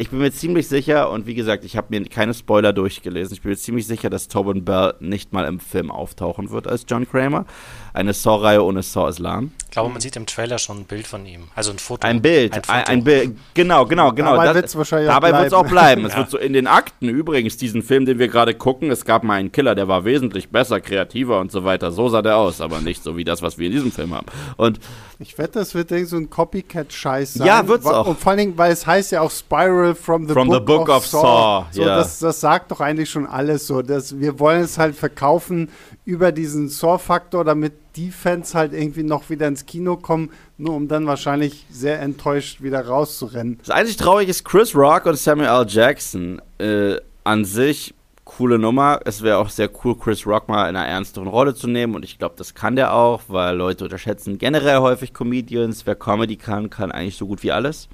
Ich bin mir ziemlich sicher, und wie gesagt, ich habe mir keine Spoiler durchgelesen, ich bin mir ziemlich sicher, dass Tobin Bell nicht mal im Film auftauchen wird als John Kramer. Eine Saw-Reihe ohne Saw ist lahm. Ich glaube, man sieht im Trailer schon ein Bild von ihm. Also ein Foto. Ein Bild. Ein, ein, ein Bild. Genau, genau, genau. Dabei wird es wahrscheinlich dabei auch bleiben. auch bleiben. Es wird so in den Akten übrigens, diesen Film, den wir gerade gucken, es gab mal einen Killer, der war wesentlich besser, kreativer und so weiter. So sah der aus, aber nicht so wie das, was wir in diesem Film haben. Und ich wette, das wird so ein Copycat-Scheiß sein. Ja, wird's auch. Und vor allen Dingen, weil es heißt ja auch Spiral from the, from book, the book, of, of Saw. Saw. So, ja. das, das sagt doch eigentlich schon alles so. Dass wir wollen es halt verkaufen über diesen Saw-Faktor, damit die Fans halt irgendwie noch wieder ins Kino kommen, nur um dann wahrscheinlich sehr enttäuscht wieder rauszurennen. Das einzig Traurige ist Chris Rock und Samuel L. Jackson äh, an sich coole Nummer. Es wäre auch sehr cool, Chris Rock mal in einer ernsteren Rolle zu nehmen. Und ich glaube, das kann der auch, weil Leute unterschätzen generell häufig Comedians. Wer Comedy kann, kann eigentlich so gut wie alles.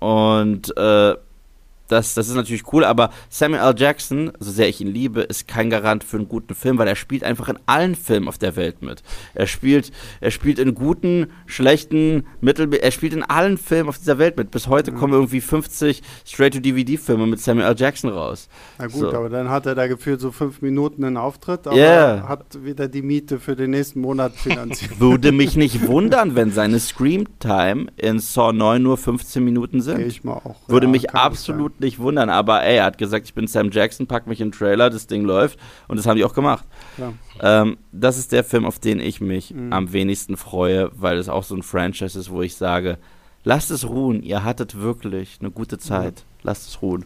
Und äh, das, das ist natürlich cool, aber Samuel L. Jackson, so sehr ich ihn liebe, ist kein Garant für einen guten Film, weil er spielt einfach in allen Filmen auf der Welt mit. Er spielt, er spielt in guten, schlechten, mittel, er spielt in allen Filmen auf dieser Welt mit. Bis heute mhm. kommen irgendwie 50 Straight-to-DVD-Filme mit Samuel L. Jackson raus. Na gut, so. aber dann hat er da gefühlt so fünf Minuten einen Auftritt, aber yeah. hat wieder die Miete für den nächsten Monat finanziert. Würde mich nicht wundern, wenn seine Scream-Time in Saw 9 nur 15 Minuten sind. Geh ich mal auch. Würde ja, mich absolut nicht wundern, aber ey, er hat gesagt, ich bin Sam Jackson, pack mich in den Trailer, das Ding läuft und das haben die auch gemacht. Ja. Ähm, das ist der Film, auf den ich mich mhm. am wenigsten freue, weil es auch so ein Franchise ist, wo ich sage, lasst es ruhen, ihr hattet wirklich eine gute Zeit, ja. lasst es ruhen.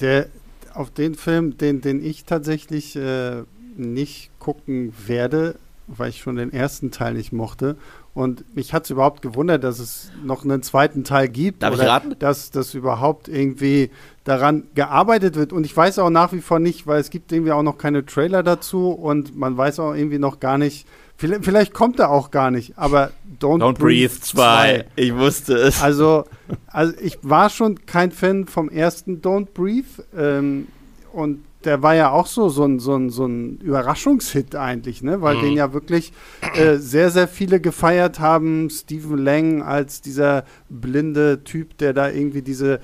Der, auf den Film, den, den ich tatsächlich äh, nicht gucken werde, weil ich schon den ersten Teil nicht mochte und mich hat es überhaupt gewundert, dass es noch einen zweiten Teil gibt. Darf oder ich raten? Dass das überhaupt irgendwie daran gearbeitet wird. Und ich weiß auch nach wie vor nicht, weil es gibt irgendwie auch noch keine Trailer dazu und man weiß auch irgendwie noch gar nicht, vielleicht, vielleicht kommt er auch gar nicht, aber Don't, Don't Breathe 2. Ich wusste es. Also, also ich war schon kein Fan vom ersten Don't Breathe ähm, und der war ja auch so, so ein, so ein, so ein Überraschungshit eigentlich, ne? Weil mhm. den ja wirklich äh, sehr, sehr viele gefeiert haben. Stephen Lang als dieser blinde Typ, der da irgendwie diese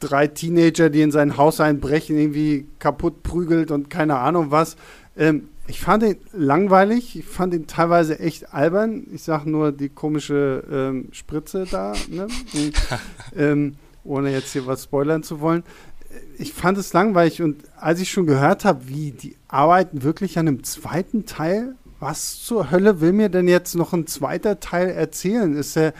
drei Teenager, die in sein Haus einbrechen, irgendwie kaputt prügelt und keine Ahnung was. Ähm, ich fand ihn langweilig, ich fand ihn teilweise echt albern. Ich sag nur die komische ähm, Spritze da, ne? Und, ähm, ohne jetzt hier was spoilern zu wollen ich fand es langweilig und als ich schon gehört habe, wie die arbeiten wirklich an einem zweiten Teil, was zur Hölle will mir denn jetzt noch ein zweiter Teil erzählen? Ist der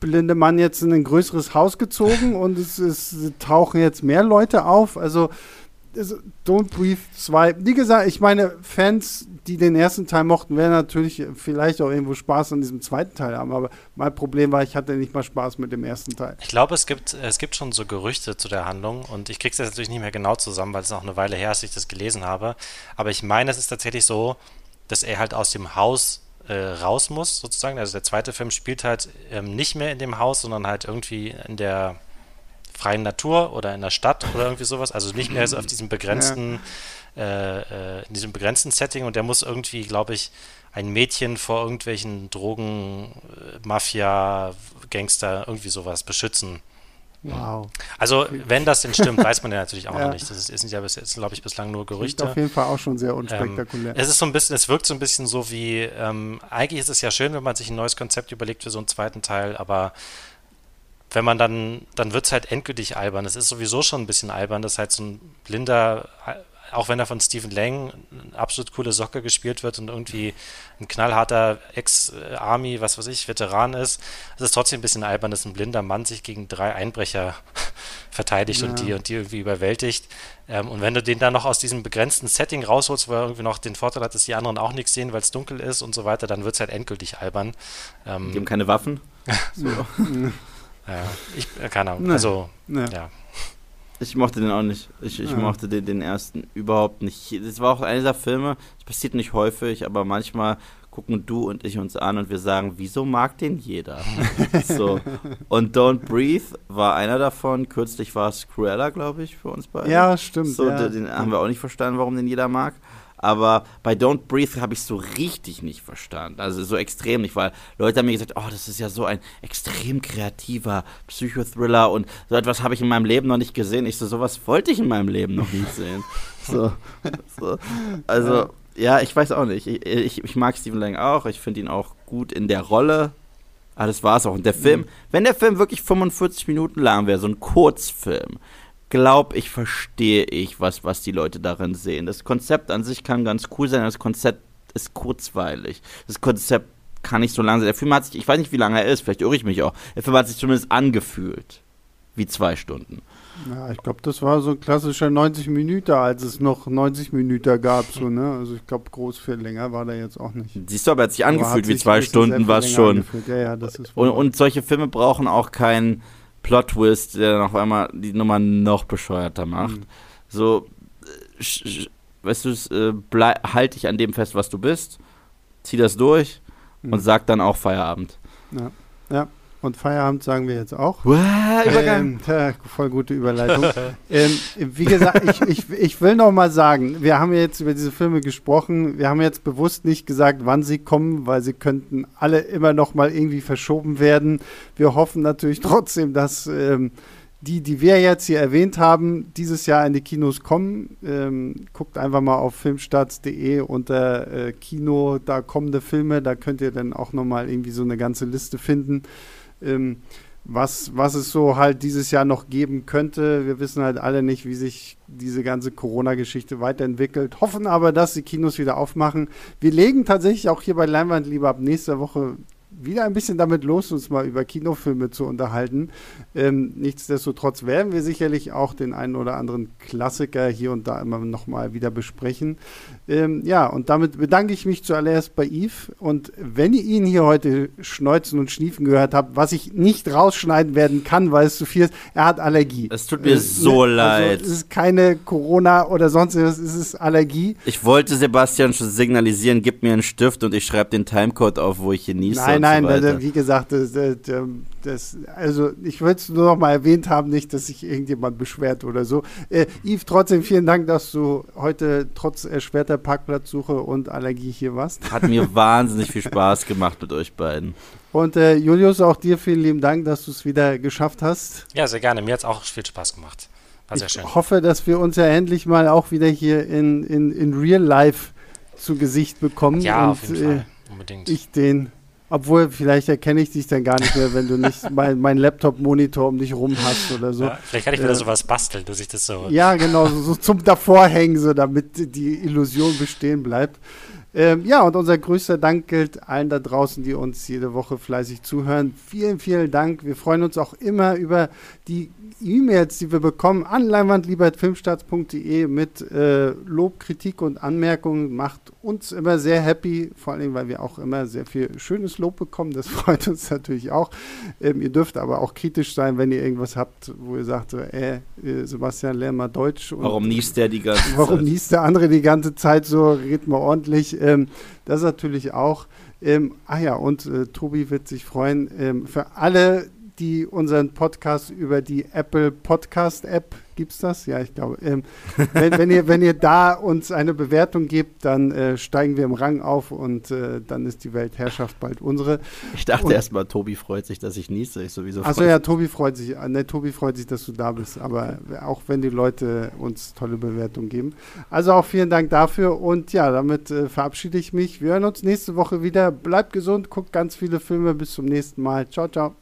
blinde Mann jetzt in ein größeres Haus gezogen und es, es tauchen jetzt mehr Leute auf? Also Don't Breathe 2. Wie gesagt, ich meine, Fans, die den ersten Teil mochten, werden natürlich vielleicht auch irgendwo Spaß an diesem zweiten Teil haben. Aber mein Problem war, ich hatte nicht mal Spaß mit dem ersten Teil. Ich glaube, es gibt, es gibt schon so Gerüchte zu der Handlung und ich kriege es jetzt natürlich nicht mehr genau zusammen, weil es noch eine Weile her ist, dass ich das gelesen habe. Aber ich meine, es ist tatsächlich so, dass er halt aus dem Haus äh, raus muss, sozusagen. Also der zweite Film spielt halt ähm, nicht mehr in dem Haus, sondern halt irgendwie in der freien Natur oder in der Stadt oder irgendwie sowas. Also nicht mehr so auf diesem begrenzten, ja. äh, äh, in diesem begrenzten Setting und der muss irgendwie, glaube ich, ein Mädchen vor irgendwelchen Drogen, äh, Mafia, Gangster, irgendwie sowas beschützen. Wow. Also, wenn das denn stimmt, weiß man ja natürlich auch ja. noch nicht. Das ist, ist ja bis jetzt, glaube ich, bislang nur Gerüchte. Klingt auf jeden Fall auch schon sehr unspektakulär. Ähm, es ist so ein bisschen, es wirkt so ein bisschen so wie, ähm, eigentlich ist es ja schön, wenn man sich ein neues Konzept überlegt für so einen zweiten Teil, aber wenn man dann, dann wird es halt endgültig albern. Es ist sowieso schon ein bisschen albern, dass halt so ein blinder, auch wenn er von Stephen Lang eine absolut coole Socke gespielt wird und irgendwie ein knallharter Ex-Army, was weiß ich, Veteran ist, es ist trotzdem ein bisschen albern, dass ein blinder Mann sich gegen drei Einbrecher verteidigt ja. und die und die irgendwie überwältigt. Ähm, und wenn du den dann noch aus diesem begrenzten Setting rausholst, wo er irgendwie noch den Vorteil hat, dass die anderen auch nichts sehen, weil es dunkel ist und so weiter, dann wird es halt endgültig albern. Ähm, die haben keine Waffen. so. Ja, ich, äh, keine Ahnung. Nee. Also, nee. ja. Ich mochte den auch nicht. Ich, ich ja. mochte den, den ersten überhaupt nicht. Das war auch einer dieser Filme, das passiert nicht häufig, aber manchmal gucken du und ich uns an und wir sagen, wieso mag den jeder? so. Und Don't Breathe war einer davon. Kürzlich war es Cruella, glaube ich, für uns beide. Ja, stimmt. So, ja. Den haben wir auch nicht verstanden, warum den jeder mag. Aber bei Don't Breathe habe ich es so richtig nicht verstanden. Also so extrem nicht, weil Leute haben mir gesagt, oh, das ist ja so ein extrem kreativer Psychothriller und so etwas habe ich in meinem Leben noch nicht gesehen. Ich so, sowas wollte ich in meinem Leben noch nicht sehen. So, so. Also, ja, ich weiß auch nicht. Ich, ich, ich mag Stephen Lang auch. Ich finde ihn auch gut in der Rolle. Aber das war es auch. Und der Film, mhm. wenn der Film wirklich 45 Minuten lang wäre, so ein Kurzfilm, glaube ich, verstehe ich, was, was die Leute darin sehen. Das Konzept an sich kann ganz cool sein, das Konzept ist kurzweilig. Das Konzept kann nicht so lang sein. Der Film hat sich, ich weiß nicht, wie lange er ist, vielleicht irre ich mich auch. Der Film hat sich zumindest angefühlt wie zwei Stunden. Ja, ich glaube, das war so ein klassischer 90 Minuten, als es noch 90 Minuten gab, so, ne? Also ich glaube, groß viel länger war der jetzt auch nicht. Siehst du, aber er hat sich angefühlt hat wie zwei Stunden, war es schon. Ja, ja, und, und solche Filme brauchen auch keinen Plot-Twist, der noch einmal die Nummer noch bescheuerter macht. Mhm. So, äh, weißt du, äh, halt dich an dem fest, was du bist, zieh das durch mhm. und sag dann auch Feierabend. Ja, ja. Und Feierabend sagen wir jetzt auch. Wow, ähm, ja, voll gute Überleitung. ähm, wie gesagt, ich, ich, ich will noch mal sagen, wir haben jetzt über diese Filme gesprochen. Wir haben jetzt bewusst nicht gesagt, wann sie kommen, weil sie könnten alle immer noch mal irgendwie verschoben werden. Wir hoffen natürlich trotzdem, dass ähm, die, die wir jetzt hier erwähnt haben, dieses Jahr in die Kinos kommen. Ähm, guckt einfach mal auf filmstarts.de unter äh, Kino, da kommende Filme. Da könnt ihr dann auch noch mal irgendwie so eine ganze Liste finden ähm, was, was es so halt dieses Jahr noch geben könnte. Wir wissen halt alle nicht, wie sich diese ganze Corona-Geschichte weiterentwickelt, hoffen aber, dass die Kinos wieder aufmachen. Wir legen tatsächlich auch hier bei Leinwand lieber ab nächster Woche wieder ein bisschen damit los, uns mal über Kinofilme zu unterhalten. Ähm, nichtsdestotrotz werden wir sicherlich auch den einen oder anderen Klassiker hier und da immer noch mal wieder besprechen. Ähm, ja, und damit bedanke ich mich zuallererst bei Yves. Und wenn ihr ihn hier heute schneuzen und schniefen gehört habt, was ich nicht rausschneiden werden kann, weil es zu viel ist, er hat Allergie. Es tut mir äh, so also, leid. Es ist keine Corona oder sonst was, es ist Allergie. Ich wollte Sebastian schon signalisieren, gib mir einen Stift und ich schreibe den Timecode auf, wo ich genieße. Nein, nein, so wie gesagt, das, das, das, also ich würde es nur noch mal erwähnt haben, nicht, dass sich irgendjemand beschwert oder so. Äh, Yves, trotzdem vielen Dank, dass du heute trotz erschwerter Parkplatzsuche und Allergie hier warst. Hat mir wahnsinnig viel Spaß gemacht mit euch beiden. Und äh, Julius, auch dir vielen lieben Dank, dass du es wieder geschafft hast. Ja, sehr gerne. Mir hat es auch viel Spaß gemacht. War sehr ich schön. hoffe, dass wir uns ja endlich mal auch wieder hier in, in, in Real Life zu Gesicht bekommen. Ja, und, auf jeden Fall. Äh, Unbedingt. Ich den obwohl, vielleicht erkenne ich dich dann gar nicht mehr, wenn du nicht mein, mein Laptop-Monitor um dich rum hast oder so. Ja, vielleicht kann ich wieder äh, sowas basteln, dass ich das so. Ja, genau, so, so zum Davorhängen, so damit die Illusion bestehen bleibt. Ähm, ja, und unser größter Dank gilt allen da draußen, die uns jede Woche fleißig zuhören. Vielen, vielen Dank. Wir freuen uns auch immer über die E-Mails, die wir bekommen an leinwandliebertfilmstarts.de mit äh, Lob, Kritik und Anmerkungen. Macht uns immer sehr happy, vor allem, weil wir auch immer sehr viel schönes Lob bekommen. Das freut uns natürlich auch. Ähm, ihr dürft aber auch kritisch sein, wenn ihr irgendwas habt, wo ihr sagt, äh, Sebastian, lern mal Deutsch. warum niest der die ganze Zeit? Warum niest der andere die ganze Zeit so? Red mal ordentlich. Ähm, das natürlich auch. Ähm, ah ja, und äh, Tobi wird sich freuen. Ähm, für alle, die unseren Podcast über die Apple Podcast App Gibt es das? Ja, ich glaube. Ähm, wenn, wenn, ihr, wenn ihr da uns eine Bewertung gebt, dann äh, steigen wir im Rang auf und äh, dann ist die Weltherrschaft bald unsere. Ich dachte erstmal, Tobi freut sich, dass ich niese. Ich sowieso Achso, ja, Tobi freut sich. Ne, Tobi freut sich, dass du da bist. Aber auch wenn die Leute uns tolle Bewertungen geben. Also auch vielen Dank dafür. Und ja, damit äh, verabschiede ich mich. Wir hören uns nächste Woche wieder. Bleibt gesund, guckt ganz viele Filme. Bis zum nächsten Mal. Ciao, ciao.